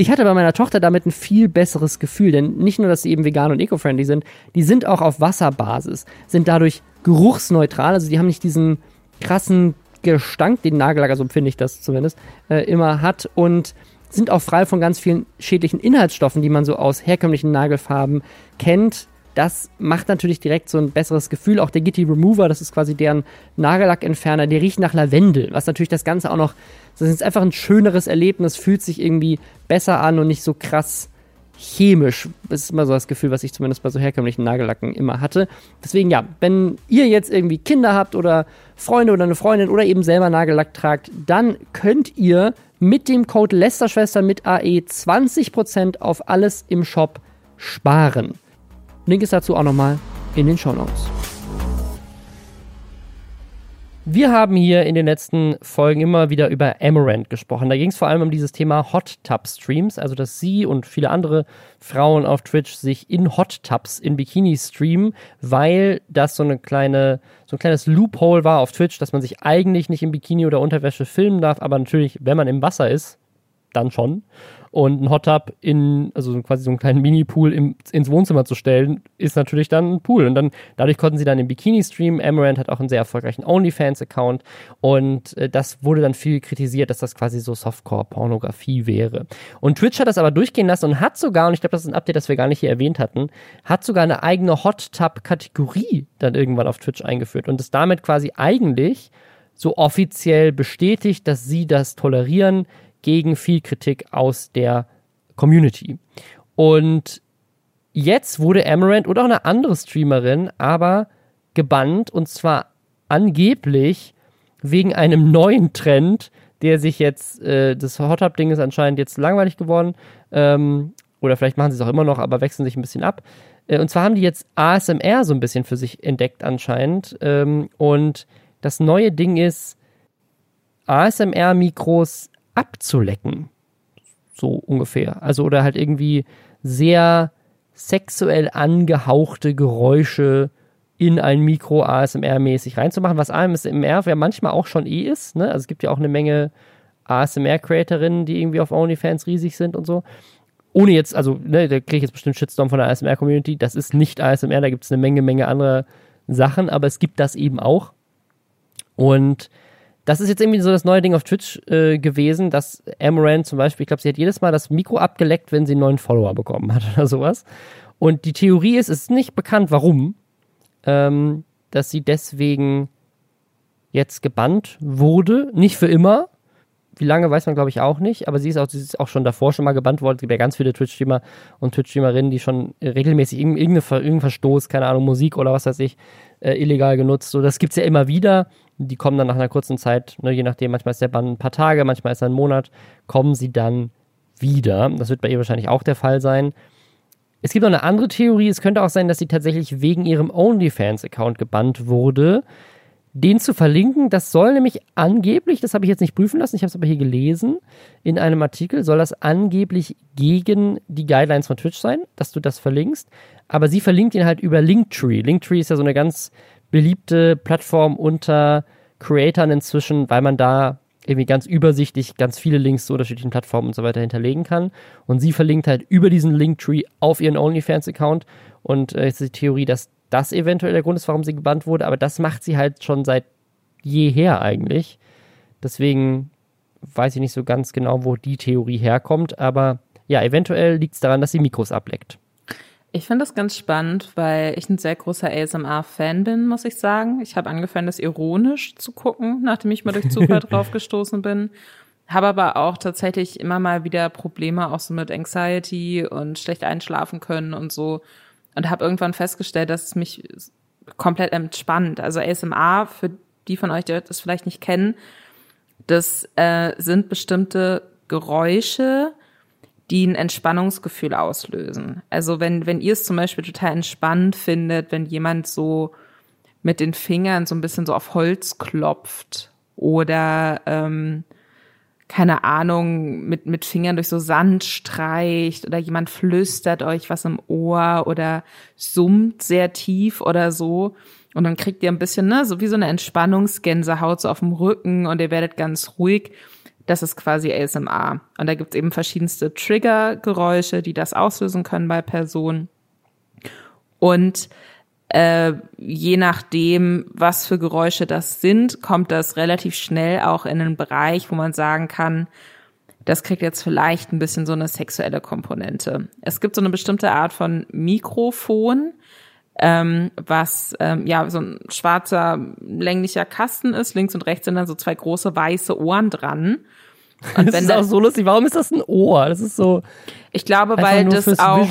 ich hatte bei meiner Tochter damit ein viel besseres Gefühl, denn nicht nur, dass sie eben vegan und eco-friendly sind, die sind auch auf Wasserbasis, sind dadurch geruchsneutral, also die haben nicht diesen krassen Gestank, den Nagellacker, so empfinde ich das zumindest, äh, immer hat und sind auch frei von ganz vielen schädlichen Inhaltsstoffen, die man so aus herkömmlichen Nagelfarben kennt. Das macht natürlich direkt so ein besseres Gefühl. Auch der Gitti Remover, das ist quasi deren Nagellackentferner, der riecht nach Lavendel, was natürlich das Ganze auch noch, das ist einfach ein schöneres Erlebnis, fühlt sich irgendwie besser an und nicht so krass chemisch. Das ist immer so das Gefühl, was ich zumindest bei so herkömmlichen Nagellacken immer hatte. Deswegen ja, wenn ihr jetzt irgendwie Kinder habt oder Freunde oder eine Freundin oder eben selber Nagellack tragt, dann könnt ihr mit dem Code Lästerschwester mit AE 20% auf alles im Shop sparen. Link ist dazu auch nochmal in den Show Notes. Wir haben hier in den letzten Folgen immer wieder über Amaranth gesprochen. Da ging es vor allem um dieses Thema Hot Tub Streams, also dass sie und viele andere Frauen auf Twitch sich in Hot Tubs in Bikini streamen, weil das so eine kleine so ein kleines Loophole war auf Twitch, dass man sich eigentlich nicht in Bikini oder Unterwäsche filmen darf, aber natürlich, wenn man im Wasser ist, dann schon und ein Hot Tub in, also quasi so einen kleinen Mini-Pool im, ins Wohnzimmer zu stellen, ist natürlich dann ein Pool. Und dann, dadurch konnten sie dann im Bikini streamen. Amaranth hat auch einen sehr erfolgreichen OnlyFans-Account und äh, das wurde dann viel kritisiert, dass das quasi so Softcore-Pornografie wäre. Und Twitch hat das aber durchgehen lassen und hat sogar, und ich glaube, das ist ein Update, das wir gar nicht hier erwähnt hatten, hat sogar eine eigene Hot Tub-Kategorie dann irgendwann auf Twitch eingeführt und ist damit quasi eigentlich so offiziell bestätigt, dass sie das tolerieren, gegen viel Kritik aus der Community. Und jetzt wurde Amaranth oder auch eine andere Streamerin aber gebannt und zwar angeblich wegen einem neuen Trend, der sich jetzt, äh, das Hot Up Ding ist anscheinend jetzt langweilig geworden. Ähm, oder vielleicht machen sie es auch immer noch, aber wechseln sich ein bisschen ab. Äh, und zwar haben die jetzt ASMR so ein bisschen für sich entdeckt anscheinend. Ähm, und das neue Ding ist, ASMR-Mikros abzulecken. So ungefähr. Also oder halt irgendwie sehr sexuell angehauchte Geräusche in ein Mikro ASMR-mäßig reinzumachen, was ASMR ja manchmal auch schon eh ist. Ne? Also es gibt ja auch eine Menge ASMR-Creatorinnen, die irgendwie auf OnlyFans riesig sind und so. Ohne jetzt, also, ne, da kriege ich jetzt bestimmt Shitstorm von der ASMR-Community. Das ist nicht ASMR, da gibt es eine Menge, Menge andere Sachen, aber es gibt das eben auch. Und das ist jetzt irgendwie so das neue Ding auf Twitch äh, gewesen, dass Amaranth zum Beispiel, ich glaube, sie hat jedes Mal das Mikro abgeleckt, wenn sie einen neuen Follower bekommen hat oder sowas. Und die Theorie ist, es ist nicht bekannt, warum, ähm, dass sie deswegen jetzt gebannt wurde. Nicht für immer. Wie lange weiß man, glaube ich, auch nicht. Aber sie ist, auch, sie ist auch schon davor schon mal gebannt worden. Es gibt ja ganz viele Twitch-Streamer und Twitch-Streamerinnen, die schon regelmäßig irgendeinen irgendein Verstoß, keine Ahnung, Musik oder was weiß ich, äh, illegal genutzt. So, das gibt es ja immer wieder die kommen dann nach einer kurzen Zeit, ne, je nachdem, manchmal ist der Bann ein paar Tage, manchmal ist er ein Monat, kommen sie dann wieder. Das wird bei ihr wahrscheinlich auch der Fall sein. Es gibt noch eine andere Theorie. Es könnte auch sein, dass sie tatsächlich wegen ihrem OnlyFans-Account gebannt wurde. Den zu verlinken, das soll nämlich angeblich, das habe ich jetzt nicht prüfen lassen, ich habe es aber hier gelesen, in einem Artikel soll das angeblich gegen die Guidelines von Twitch sein, dass du das verlinkst. Aber sie verlinkt ihn halt über Linktree. Linktree ist ja so eine ganz beliebte Plattform unter Creatoren inzwischen, weil man da irgendwie ganz übersichtlich ganz viele Links zu unterschiedlichen Plattformen und so weiter hinterlegen kann. Und sie verlinkt halt über diesen Linktree auf ihren OnlyFans-Account. Und äh, ist die Theorie, dass das eventuell der Grund ist, warum sie gebannt wurde, aber das macht sie halt schon seit jeher eigentlich. Deswegen weiß ich nicht so ganz genau, wo die Theorie herkommt, aber ja, eventuell liegt es daran, dass sie Mikros ableckt. Ich finde das ganz spannend, weil ich ein sehr großer ASMR-Fan bin, muss ich sagen. Ich habe angefangen, das ironisch zu gucken, nachdem ich mal durch Zufall drauf gestoßen bin. Habe aber auch tatsächlich immer mal wieder Probleme auch so mit Anxiety und schlecht einschlafen können und so. Und habe irgendwann festgestellt, dass es mich komplett entspannt. Also ASMR, für die von euch, die das vielleicht nicht kennen, das äh, sind bestimmte Geräusche, die ein Entspannungsgefühl auslösen. Also wenn, wenn ihr es zum Beispiel total entspannt findet, wenn jemand so mit den Fingern so ein bisschen so auf Holz klopft oder ähm, keine Ahnung, mit, mit Fingern durch so Sand streicht oder jemand flüstert euch was im Ohr oder summt sehr tief oder so. Und dann kriegt ihr ein bisschen, ne, so wie so eine Entspannungsgänsehaut so auf dem Rücken und ihr werdet ganz ruhig. Das ist quasi ASMR. Und da gibt's eben verschiedenste Triggergeräusche, die das auslösen können bei Personen. Und äh, je nachdem, was für Geräusche das sind, kommt das relativ schnell auch in einen Bereich, wo man sagen kann, das kriegt jetzt vielleicht ein bisschen so eine sexuelle Komponente. Es gibt so eine bestimmte Art von Mikrofon, ähm, was ähm, ja so ein schwarzer länglicher Kasten ist. Links und rechts sind dann so zwei große weiße Ohren dran. Und das wenn ist auch so lustig. Warum ist das ein Ohr? Das ist so. Ich glaube, weil das auch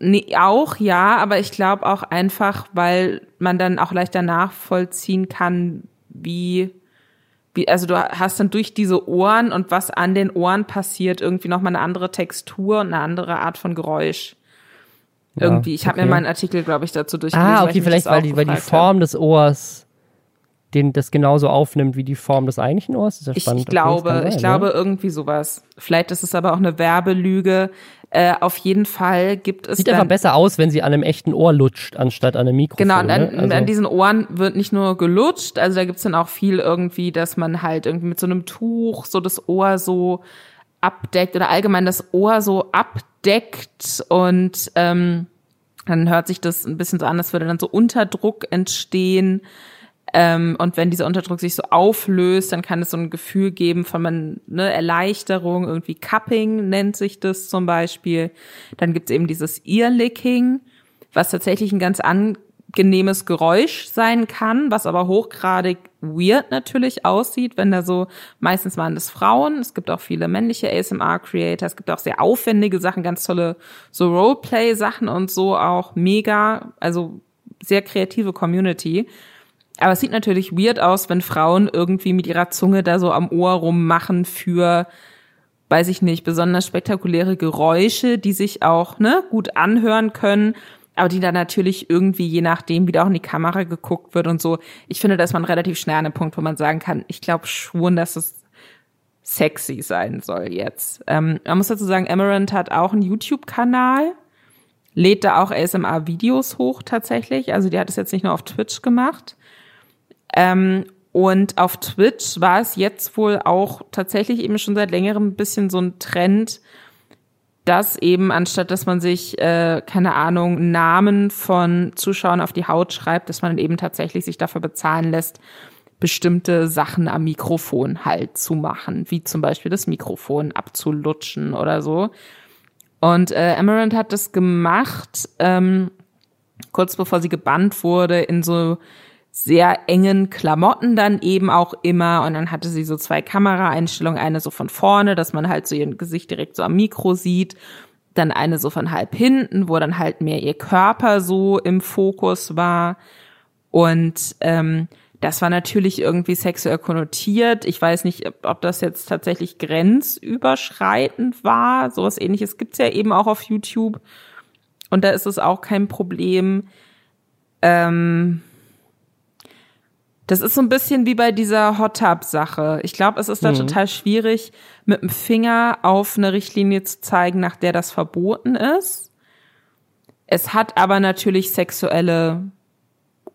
nee, auch ja, aber ich glaube auch einfach, weil man dann auch leichter nachvollziehen kann, wie wie also du hast dann durch diese Ohren und was an den Ohren passiert irgendwie noch mal eine andere Textur und eine andere Art von Geräusch. Irgendwie. Ich habe okay. mir meinen Artikel, glaube ich, dazu durchgelesen. Ah, okay, vielleicht weil die, weil die Form des Ohrs den das genauso aufnimmt wie die Form des eigentlichen Ohrs. Ist ja spannend. Ich, ich glaube, sein, ich ne? glaube irgendwie sowas. Vielleicht ist es aber auch eine Werbelüge. Äh, auf jeden Fall gibt es. Sieht einfach besser aus, wenn sie an einem echten Ohr lutscht, anstatt an einem Mikrofon. Genau, und an, ne? also. an diesen Ohren wird nicht nur gelutscht, also da gibt's dann auch viel irgendwie, dass man halt irgendwie mit so einem Tuch so das Ohr so abdeckt oder allgemein das Ohr so abdeckt und ähm, dann hört sich das ein bisschen so an, als würde dann so Unterdruck entstehen. Ähm, und wenn dieser Unterdruck sich so auflöst, dann kann es so ein Gefühl geben von man, ne, Erleichterung, irgendwie Cupping nennt sich das zum Beispiel. Dann gibt es eben dieses Earlicking, was tatsächlich ein ganz angenehmes Geräusch sein kann, was aber hochgradig weird natürlich aussieht, wenn da so, meistens waren das Frauen, es gibt auch viele männliche ASMR-Creator, es gibt auch sehr aufwendige Sachen, ganz tolle so Roleplay-Sachen und so auch mega, also sehr kreative Community. Aber es sieht natürlich weird aus, wenn Frauen irgendwie mit ihrer Zunge da so am Ohr rummachen für, weiß ich nicht, besonders spektakuläre Geräusche, die sich auch ne, gut anhören können, aber die dann natürlich irgendwie, je nachdem, wie da auch in die Kamera geguckt wird und so. Ich finde, da ist man relativ schnell an einem Punkt, wo man sagen kann, ich glaube schon, dass es sexy sein soll jetzt. Ähm, man muss dazu sagen, Emerald hat auch einen YouTube-Kanal, lädt da auch ASMR-Videos hoch tatsächlich. Also die hat es jetzt nicht nur auf Twitch gemacht. Ähm, und auf Twitch war es jetzt wohl auch tatsächlich eben schon seit längerem ein bisschen so ein Trend, dass eben anstatt dass man sich, äh, keine Ahnung, Namen von Zuschauern auf die Haut schreibt, dass man eben tatsächlich sich dafür bezahlen lässt, bestimmte Sachen am Mikrofon halt zu machen, wie zum Beispiel das Mikrofon abzulutschen oder so. Und äh, Amaranth hat das gemacht, ähm, kurz bevor sie gebannt wurde, in so sehr engen Klamotten dann eben auch immer. Und dann hatte sie so zwei Kameraeinstellungen, eine so von vorne, dass man halt so ihr Gesicht direkt so am Mikro sieht. Dann eine so von halb hinten, wo dann halt mehr ihr Körper so im Fokus war. Und ähm, das war natürlich irgendwie sexuell konnotiert. Ich weiß nicht, ob das jetzt tatsächlich grenzüberschreitend war. Sowas ähnliches gibt's ja eben auch auf YouTube. Und da ist es auch kein Problem. Ähm, das ist so ein bisschen wie bei dieser Hot Tub Sache. Ich glaube, es ist da mhm. total schwierig, mit dem Finger auf eine Richtlinie zu zeigen, nach der das verboten ist. Es hat aber natürlich sexuelle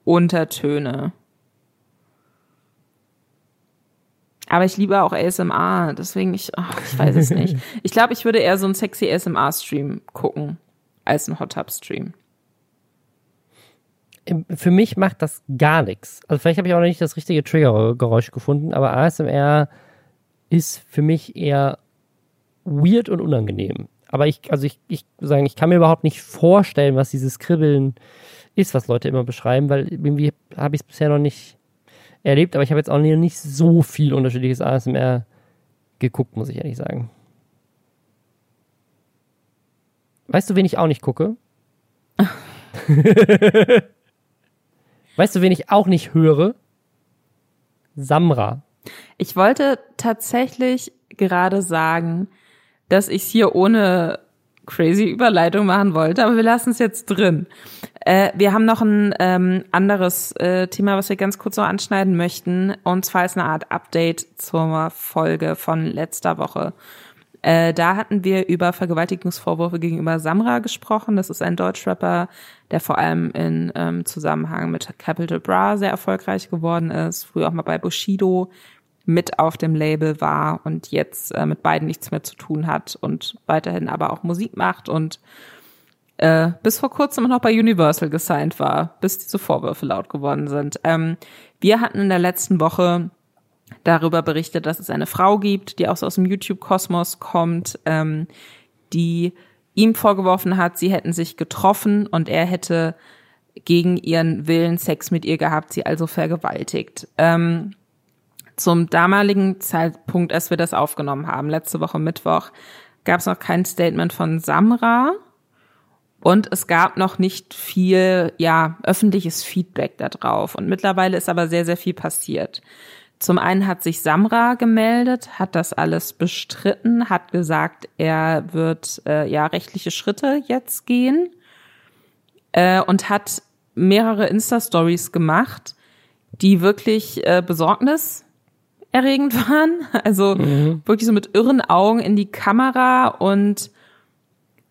Untertöne. Aber ich liebe auch ASMR, deswegen ich, oh, ich weiß es nicht. Ich glaube, ich würde eher so einen sexy ASMR-Stream gucken als einen Hot Tub Stream. Für mich macht das gar nichts. Also vielleicht habe ich auch noch nicht das richtige Triggergeräusch gefunden, aber ASMR ist für mich eher weird und unangenehm. Aber ich, also ich, ich sagen, ich kann mir überhaupt nicht vorstellen, was dieses Kribbeln ist, was Leute immer beschreiben, weil irgendwie habe ich es bisher noch nicht erlebt, aber ich habe jetzt auch nicht so viel unterschiedliches ASMR geguckt, muss ich ehrlich sagen. Weißt du, wen ich auch nicht gucke? weißt du, wen ich auch nicht höre? Samra. Ich wollte tatsächlich gerade sagen, dass ich es hier ohne crazy Überleitung machen wollte, aber wir lassen es jetzt drin. Äh, wir haben noch ein ähm, anderes äh, Thema, was wir ganz kurz noch anschneiden möchten, und zwar ist eine Art Update zur Folge von letzter Woche. Äh, da hatten wir über Vergewaltigungsvorwürfe gegenüber Samra gesprochen. Das ist ein Deutschrapper, der vor allem in ähm, Zusammenhang mit Capital Bra sehr erfolgreich geworden ist. Früher auch mal bei Bushido mit auf dem Label war und jetzt äh, mit beiden nichts mehr zu tun hat und weiterhin aber auch Musik macht und äh, bis vor kurzem noch bei Universal gesigned war, bis diese Vorwürfe laut geworden sind. Ähm, wir hatten in der letzten Woche darüber berichtet, dass es eine Frau gibt, die auch so aus dem YouTube-Kosmos kommt, ähm, die ihm vorgeworfen hat, sie hätten sich getroffen und er hätte gegen ihren Willen Sex mit ihr gehabt, sie also vergewaltigt. Ähm, zum damaligen Zeitpunkt, als wir das aufgenommen haben, letzte Woche Mittwoch, gab es noch kein Statement von Samra und es gab noch nicht viel, ja, öffentliches Feedback darauf. Und mittlerweile ist aber sehr, sehr viel passiert. Zum einen hat sich Samra gemeldet, hat das alles bestritten, hat gesagt, er wird äh, ja rechtliche Schritte jetzt gehen äh, und hat mehrere Insta-Stories gemacht, die wirklich äh, Besorgnis erregend waren. Also mhm. wirklich so mit irren Augen in die Kamera und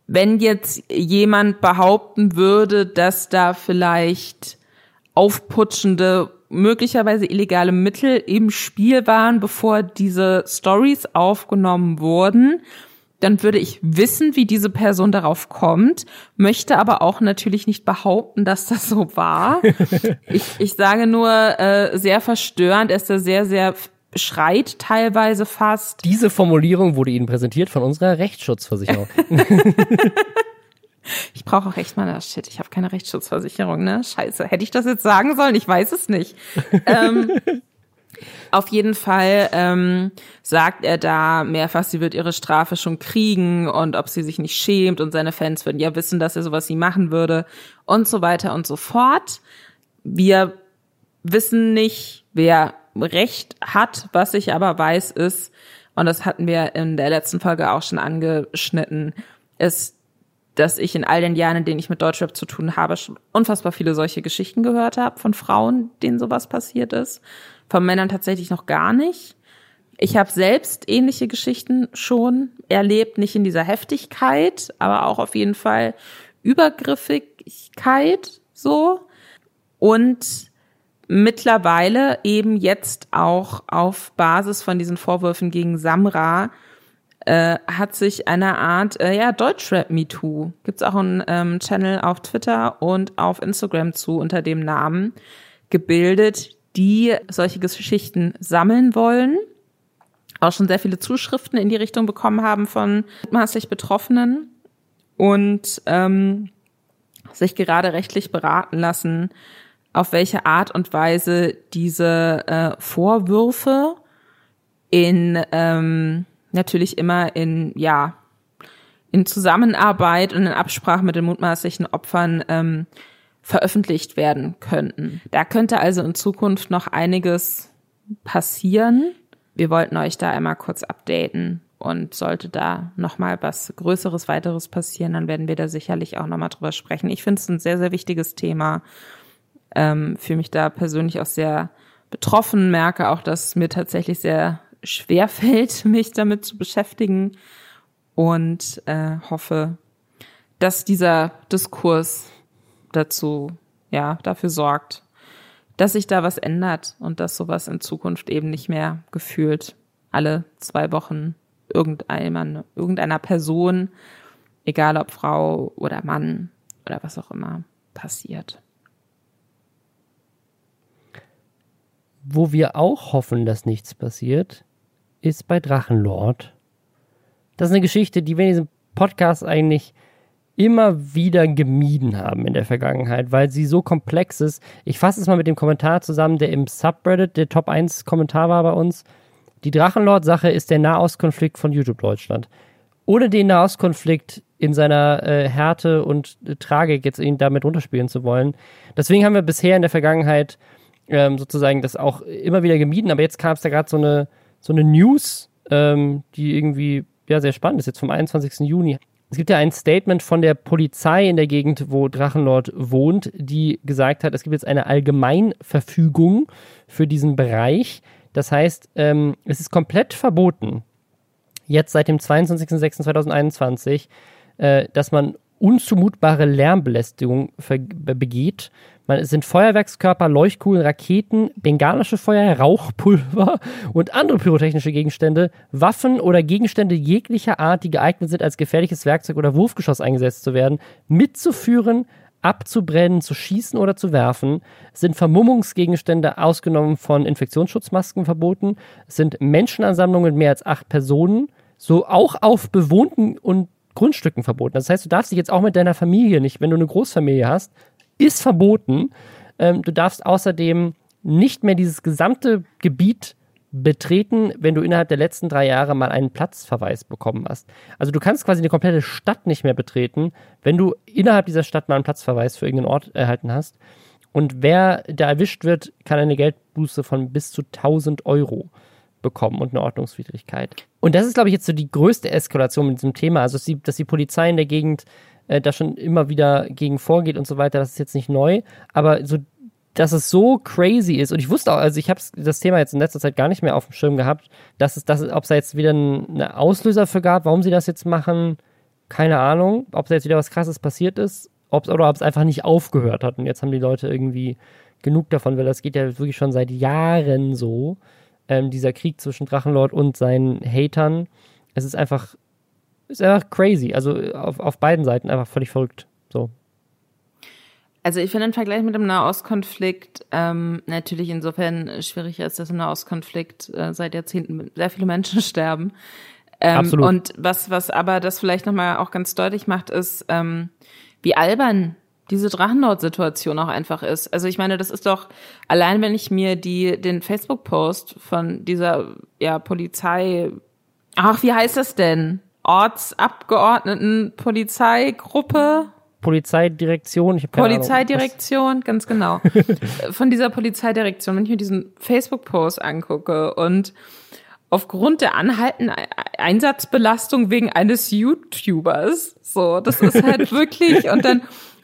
wenn jetzt jemand behaupten würde, dass da vielleicht aufputschende, möglicherweise illegale Mittel im Spiel waren, bevor diese Stories aufgenommen wurden, dann würde ich wissen, wie diese Person darauf kommt, möchte aber auch natürlich nicht behaupten, dass das so war. ich, ich sage nur, äh, sehr verstörend, er ist da sehr, sehr schreit teilweise fast. Diese Formulierung wurde Ihnen präsentiert von unserer Rechtsschutzversicherung. ich brauche auch echt mal, shit, ich habe keine Rechtsschutzversicherung, ne? Scheiße, hätte ich das jetzt sagen sollen? Ich weiß es nicht. ähm, auf jeden Fall ähm, sagt er da mehrfach, sie wird ihre Strafe schon kriegen und ob sie sich nicht schämt und seine Fans würden ja wissen, dass er sowas nie machen würde und so weiter und so fort. Wir wissen nicht, wer Recht hat. Was ich aber weiß ist, und das hatten wir in der letzten Folge auch schon angeschnitten, ist, dass ich in all den Jahren, in denen ich mit Deutschrap zu tun habe, schon unfassbar viele solche Geschichten gehört habe von Frauen, denen sowas passiert ist. Von Männern tatsächlich noch gar nicht. Ich habe selbst ähnliche Geschichten schon erlebt, nicht in dieser Heftigkeit, aber auch auf jeden Fall Übergriffigkeit so. Und mittlerweile eben jetzt auch auf Basis von diesen Vorwürfen gegen Samra äh, hat sich eine Art äh, ja Deutschrap Me Too gibt's auch einen ähm, Channel auf Twitter und auf Instagram zu unter dem Namen gebildet, die solche Geschichten sammeln wollen, auch schon sehr viele Zuschriften in die Richtung bekommen haben von maßlich Betroffenen und ähm, sich gerade rechtlich beraten lassen, auf welche Art und Weise diese äh, Vorwürfe in ähm, natürlich immer in ja in Zusammenarbeit und in Absprache mit den mutmaßlichen Opfern ähm, veröffentlicht werden könnten. Da könnte also in Zukunft noch einiges passieren. Wir wollten euch da einmal kurz updaten und sollte da noch mal was Größeres, weiteres passieren, dann werden wir da sicherlich auch noch mal drüber sprechen. Ich finde es ein sehr, sehr wichtiges Thema ähm, fühle mich da persönlich auch sehr betroffen, merke auch, dass mir tatsächlich sehr schwer fällt, mich damit zu beschäftigen und äh, hoffe, dass dieser Diskurs dazu, ja, dafür sorgt, dass sich da was ändert und dass sowas in Zukunft eben nicht mehr gefühlt alle zwei Wochen irgendeiner, irgendeiner Person, egal ob Frau oder Mann oder was auch immer, passiert. Wo wir auch hoffen, dass nichts passiert, ist bei Drachenlord. Das ist eine Geschichte, die wir in diesem Podcast eigentlich immer wieder gemieden haben in der Vergangenheit, weil sie so komplex ist. Ich fasse es mal mit dem Kommentar zusammen, der im Subreddit der Top 1 Kommentar war bei uns. Die Drachenlord-Sache ist der Nahostkonflikt von YouTube Deutschland. Ohne den Nahostkonflikt in seiner äh, Härte und äh, Tragik jetzt ihn damit runterspielen zu wollen. Deswegen haben wir bisher in der Vergangenheit ähm, sozusagen das auch immer wieder gemieden, aber jetzt kam es da gerade so eine, so eine News, ähm, die irgendwie ja sehr spannend ist, jetzt vom 21. Juni. Es gibt ja ein Statement von der Polizei in der Gegend, wo Drachenlord wohnt, die gesagt hat, es gibt jetzt eine Allgemeinverfügung für diesen Bereich. Das heißt, ähm, es ist komplett verboten, jetzt seit dem 22.06.2021, äh, dass man unzumutbare Lärmbelästigung begeht. Es sind Feuerwerkskörper, Leuchtkugeln, Raketen, bengalische Feuer, Rauchpulver und andere pyrotechnische Gegenstände, Waffen oder Gegenstände jeglicher Art, die geeignet sind, als gefährliches Werkzeug oder Wurfgeschoss eingesetzt zu werden, mitzuführen, abzubrennen, zu schießen oder zu werfen, es sind Vermummungsgegenstände ausgenommen von Infektionsschutzmasken verboten, es sind Menschenansammlungen mit mehr als acht Personen, so auch auf bewohnten und Grundstücken verboten. Das heißt, du darfst dich jetzt auch mit deiner Familie nicht, wenn du eine Großfamilie hast, ist verboten. Ähm, du darfst außerdem nicht mehr dieses gesamte Gebiet betreten, wenn du innerhalb der letzten drei Jahre mal einen Platzverweis bekommen hast. Also du kannst quasi eine komplette Stadt nicht mehr betreten, wenn du innerhalb dieser Stadt mal einen Platzverweis für irgendeinen Ort erhalten hast. Und wer da erwischt wird, kann eine Geldbuße von bis zu 1000 Euro bekommen und eine Ordnungswidrigkeit. Und das ist, glaube ich, jetzt so die größte Eskalation mit diesem Thema. Also, dass die, dass die Polizei in der Gegend äh, da schon immer wieder gegen vorgeht und so weiter, das ist jetzt nicht neu, aber so dass es so crazy ist und ich wusste auch, also ich habe das Thema jetzt in letzter Zeit gar nicht mehr auf dem Schirm gehabt, dass es, dass, ob es da jetzt wieder einen Auslöser für gab, warum sie das jetzt machen, keine Ahnung, ob da jetzt wieder was Krasses passiert ist, ob oder ob es einfach nicht aufgehört hat und jetzt haben die Leute irgendwie genug davon, weil das geht ja wirklich schon seit Jahren so, ähm, dieser Krieg zwischen Drachenlord und seinen Hatern. Es ist einfach ist einfach crazy. Also auf, auf beiden Seiten einfach völlig verrückt. So. Also ich finde im Vergleich mit dem Nahostkonflikt ähm, natürlich insofern schwierig ist, dass im Nahostkonflikt äh, seit Jahrzehnten sehr viele Menschen sterben. Ähm, Absolut. Und was, was aber das vielleicht nochmal auch ganz deutlich macht, ist, ähm, wie albern diese Drachenlord-Situation auch einfach ist. Also ich meine, das ist doch, allein wenn ich mir die, den Facebook-Post von dieser ja, Polizei, ach, wie heißt das denn? Ortsabgeordneten Polizeigruppe. Polizeidirektion, ich habe Polizeidirektion, Ahnung, ganz genau. Von dieser Polizeidirektion, wenn ich mir diesen Facebook-Post angucke und aufgrund der anhaltenden Einsatzbelastung wegen eines YouTubers, so, das ist halt wirklich, und dann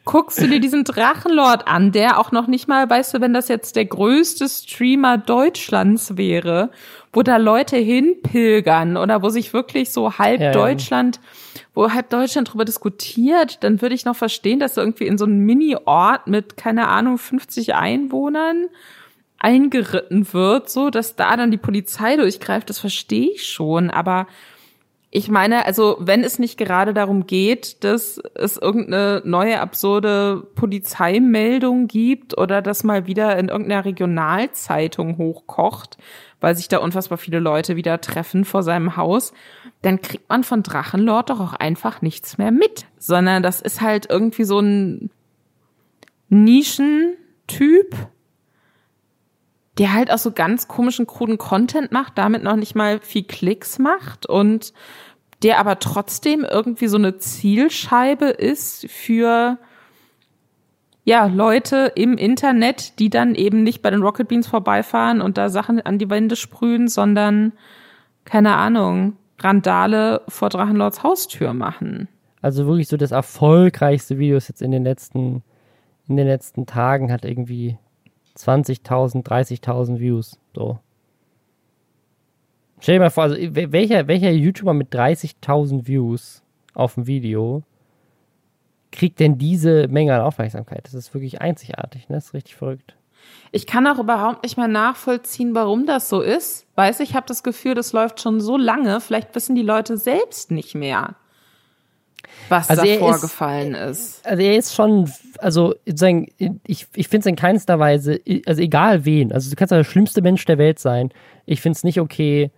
guckst du dir diesen Drachenlord an, der auch noch nicht mal, weißt du, wenn das jetzt der größte Streamer Deutschlands wäre wo da Leute hinpilgern oder wo sich wirklich so halb ja, Deutschland, ja. wo halb Deutschland drüber diskutiert, dann würde ich noch verstehen, dass irgendwie in so einem Mini-Ort mit, keine Ahnung, 50 Einwohnern eingeritten wird, so dass da dann die Polizei durchgreift, das verstehe ich schon, aber ich meine, also wenn es nicht gerade darum geht, dass es irgendeine neue absurde Polizeimeldung gibt oder dass mal wieder in irgendeiner Regionalzeitung hochkocht, weil sich da unfassbar viele Leute wieder treffen vor seinem Haus, dann kriegt man von Drachenlord doch auch einfach nichts mehr mit, sondern das ist halt irgendwie so ein Nischentyp, der halt auch so ganz komischen, kruden Content macht, damit noch nicht mal viel Klicks macht und der aber trotzdem irgendwie so eine Zielscheibe ist für ja, Leute im Internet, die dann eben nicht bei den Rocket Beans vorbeifahren und da Sachen an die Wände sprühen, sondern, keine Ahnung, Randale vor Drachenlords Haustür machen. Also wirklich so das erfolgreichste Video jetzt in den letzten, in den letzten Tagen hat irgendwie 20.000, 30.000 Views, so. Stell dir mal vor, also welcher, welcher YouTuber mit 30.000 Views auf dem Video kriegt denn diese Menge an Aufmerksamkeit? Das ist wirklich einzigartig, ne? Das ist richtig verrückt. Ich kann auch überhaupt nicht mehr nachvollziehen, warum das so ist. Weiß ich habe das Gefühl, das läuft schon so lange, vielleicht wissen die Leute selbst nicht mehr, was Also da er ist- vorgefallen ist. Also er ist schon, also sozusagen, ich, ich finde es in keinster Weise, also egal wen, also du kannst ja der schlimmste Mensch der Welt sein. Ich finde es nicht okay,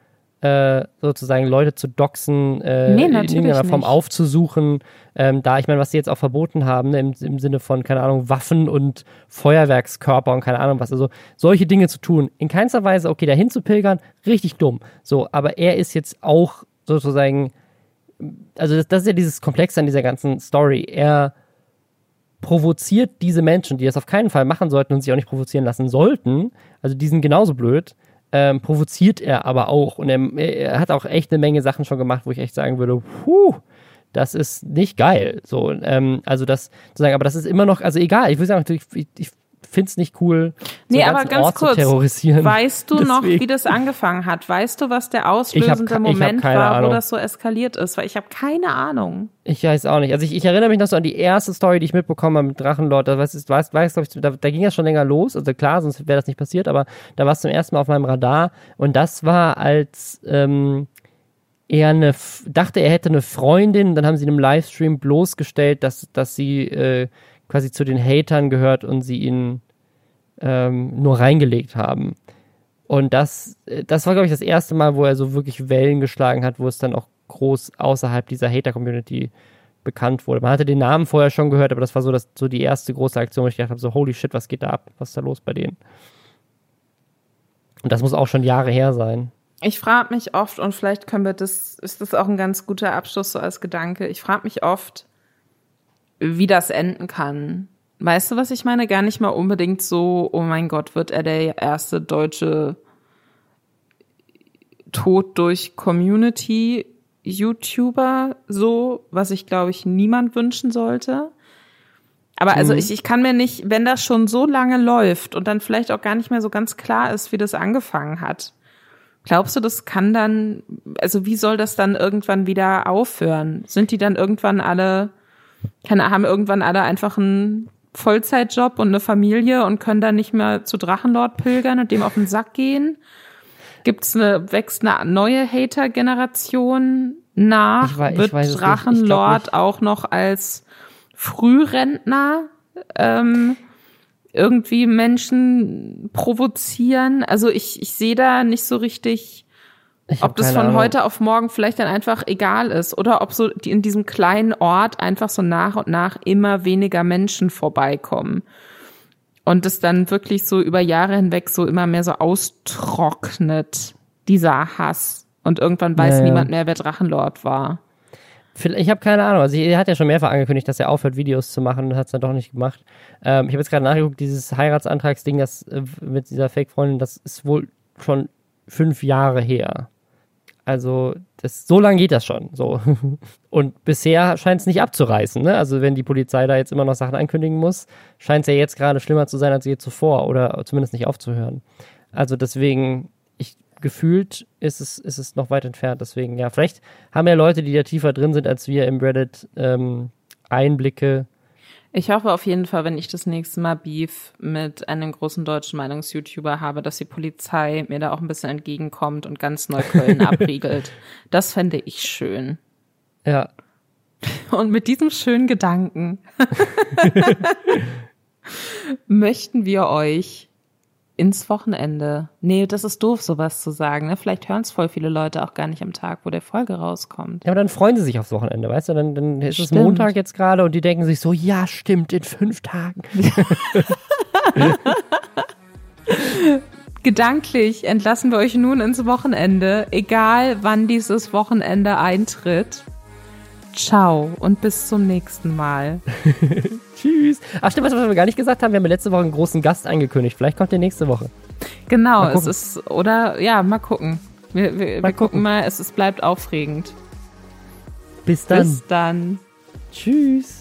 äh, sozusagen Leute zu doxen, äh, Nee, in irgendeiner Form nicht. aufzusuchen. Ähm, da, ich meine, was sie jetzt auch verboten haben, ne, im, im Sinne von, keine Ahnung, Waffen und Feuerwerkskörper und keine Ahnung was, also solche Dinge zu tun. In keinster Weise, okay, dahin zu pilgern, richtig dumm. So, aber er ist jetzt auch sozusagen, also das, das ist ja dieses Komplexe an dieser ganzen Story. Er provoziert diese Menschen, die das auf keinen Fall machen sollten und sich auch nicht provozieren lassen sollten, also die sind genauso blöd, ähm, provoziert er aber auch. Und er, er hat auch echt eine Menge Sachen schon gemacht, wo ich echt sagen würde, puh, das ist nicht geil. So, ähm, also das zu sagen, aber das ist immer noch, also egal, ich will sagen, ich, ich finde es nicht cool, so Nee, aber ganz Ort kurz, terrorisieren. Weißt du noch, Deswegen. wie das angefangen hat? Weißt du, was der auslösende hab Moment war, Ahnung. wo das so eskaliert ist? Weil ich habe keine Ahnung. Ich weiß auch nicht. Also ich, ich erinnere mich noch so an die erste Story, die ich mitbekommen habe mit Drachenlord. Da weiß, weiß, weiß ich, da, da ging das schon länger los. Also klar, sonst wäre das nicht passiert, aber da war es zum ersten Mal auf meinem Radar. Und das war, als ähm, er eine, dachte, er hätte eine Freundin. Dann haben sie in einem Livestream bloßgestellt, dass, dass sie äh, quasi zu den Hatern gehört und sie ihn ähm, nur reingelegt haben. Und das, äh, das war, glaube ich, das erste Mal, wo er so wirklich Wellen geschlagen hat, wo es dann auch groß außerhalb dieser Hater-Community bekannt wurde. Man hatte den Namen vorher schon gehört, aber das war so, das, so die erste große Aktion, wo ich gedacht habe, so holy shit, was geht da ab? Was ist da los bei denen? Und das muss auch schon Jahre her sein. Ich frage mich oft, und vielleicht können wir das, ist das auch ein ganz guter Abschluss so als Gedanke. Ich frage mich oft, wie das enden kann. Weißt du, was ich meine? Gar nicht mal unbedingt so, oh mein Gott, wird er der erste deutsche Tod durch Community YouTuber, so, was ich glaube ich niemand wünschen sollte. Aber also ich, ich kann mir nicht, wenn das schon so lange läuft und dann vielleicht auch gar nicht mehr so ganz klar ist, wie das angefangen hat, Glaubst du, das kann dann, also wie soll das dann irgendwann wieder aufhören? Sind die dann irgendwann alle, keine, haben irgendwann alle einfach einen Vollzeitjob und eine Familie und können dann nicht mehr zu Drachenlord pilgern und dem auf den Sack gehen? Gibt's eine, wächst eine neue Hater-Generation nach? Ich wei- ich Wird weiß Drachenlord nicht. auch noch als Frührentner ähm, irgendwie Menschen provozieren. Also ich, ich sehe da nicht so richtig, ob das von Ahnung. heute auf morgen vielleicht dann einfach egal ist oder ob so die in diesem kleinen Ort einfach so nach und nach immer weniger Menschen vorbeikommen. Und es dann wirklich so über Jahre hinweg so immer mehr so austrocknet, dieser Hass. Und irgendwann weiß Ja, ja. niemand mehr, wer Drachenlord war. Ich habe keine Ahnung. Also er hat ja schon mehrfach angekündigt, dass er aufhört, Videos zu machen und hat es dann doch nicht gemacht. Ähm, ich habe jetzt gerade nachgeguckt, dieses Heiratsantragsding, das äh, mit dieser Fake-Freundin, das ist wohl schon fünf Jahre her. Also das, so lange geht das schon. So. Und bisher scheint es nicht abzureißen. Ne? Also wenn die Polizei da jetzt immer noch Sachen ankündigen muss, scheint es ja jetzt gerade schlimmer zu sein als je zuvor oder zumindest nicht aufzuhören. Also deswegen, ich gefühlt ist es, ist es noch weit entfernt. Deswegen, ja, vielleicht haben ja Leute, die da tiefer drin sind als wir im Reddit, ähm, Einblicke. Ich hoffe auf jeden Fall, wenn ich das nächste Mal Beef mit einem großen deutschen Meinungs-YouTuber habe, dass die Polizei mir da auch ein bisschen entgegenkommt und ganz Neukölln abriegelt. Das fände ich schön. Ja, Und mit diesem schönen Gedanken möchten wir euch ins Wochenende. Nee, das ist doof, sowas zu sagen. Ne? Vielleicht hören es voll viele Leute auch gar nicht am Tag, wo der Folge rauskommt. Ja, aber dann freuen sie sich aufs Wochenende, weißt du? Dann, dann ist es Stimmt. Montag jetzt gerade und die denken sich so, ja, stimmt, in fünf Tagen. Gedanklich entlassen wir euch nun ins Wochenende, egal wann dieses Wochenende eintritt. Ciao und bis zum nächsten Mal. Tschüss. Ach stimmt, was wir gar nicht gesagt haben, wir haben letzte Woche einen großen Gast angekündigt. Vielleicht kommt der nächste Woche. Genau, es ist, oder, ja, mal gucken. Wir, wir, wir Mal gucken gucken. mal, es, es bleibt aufregend. Bis dann. Bis dann. Tschüss.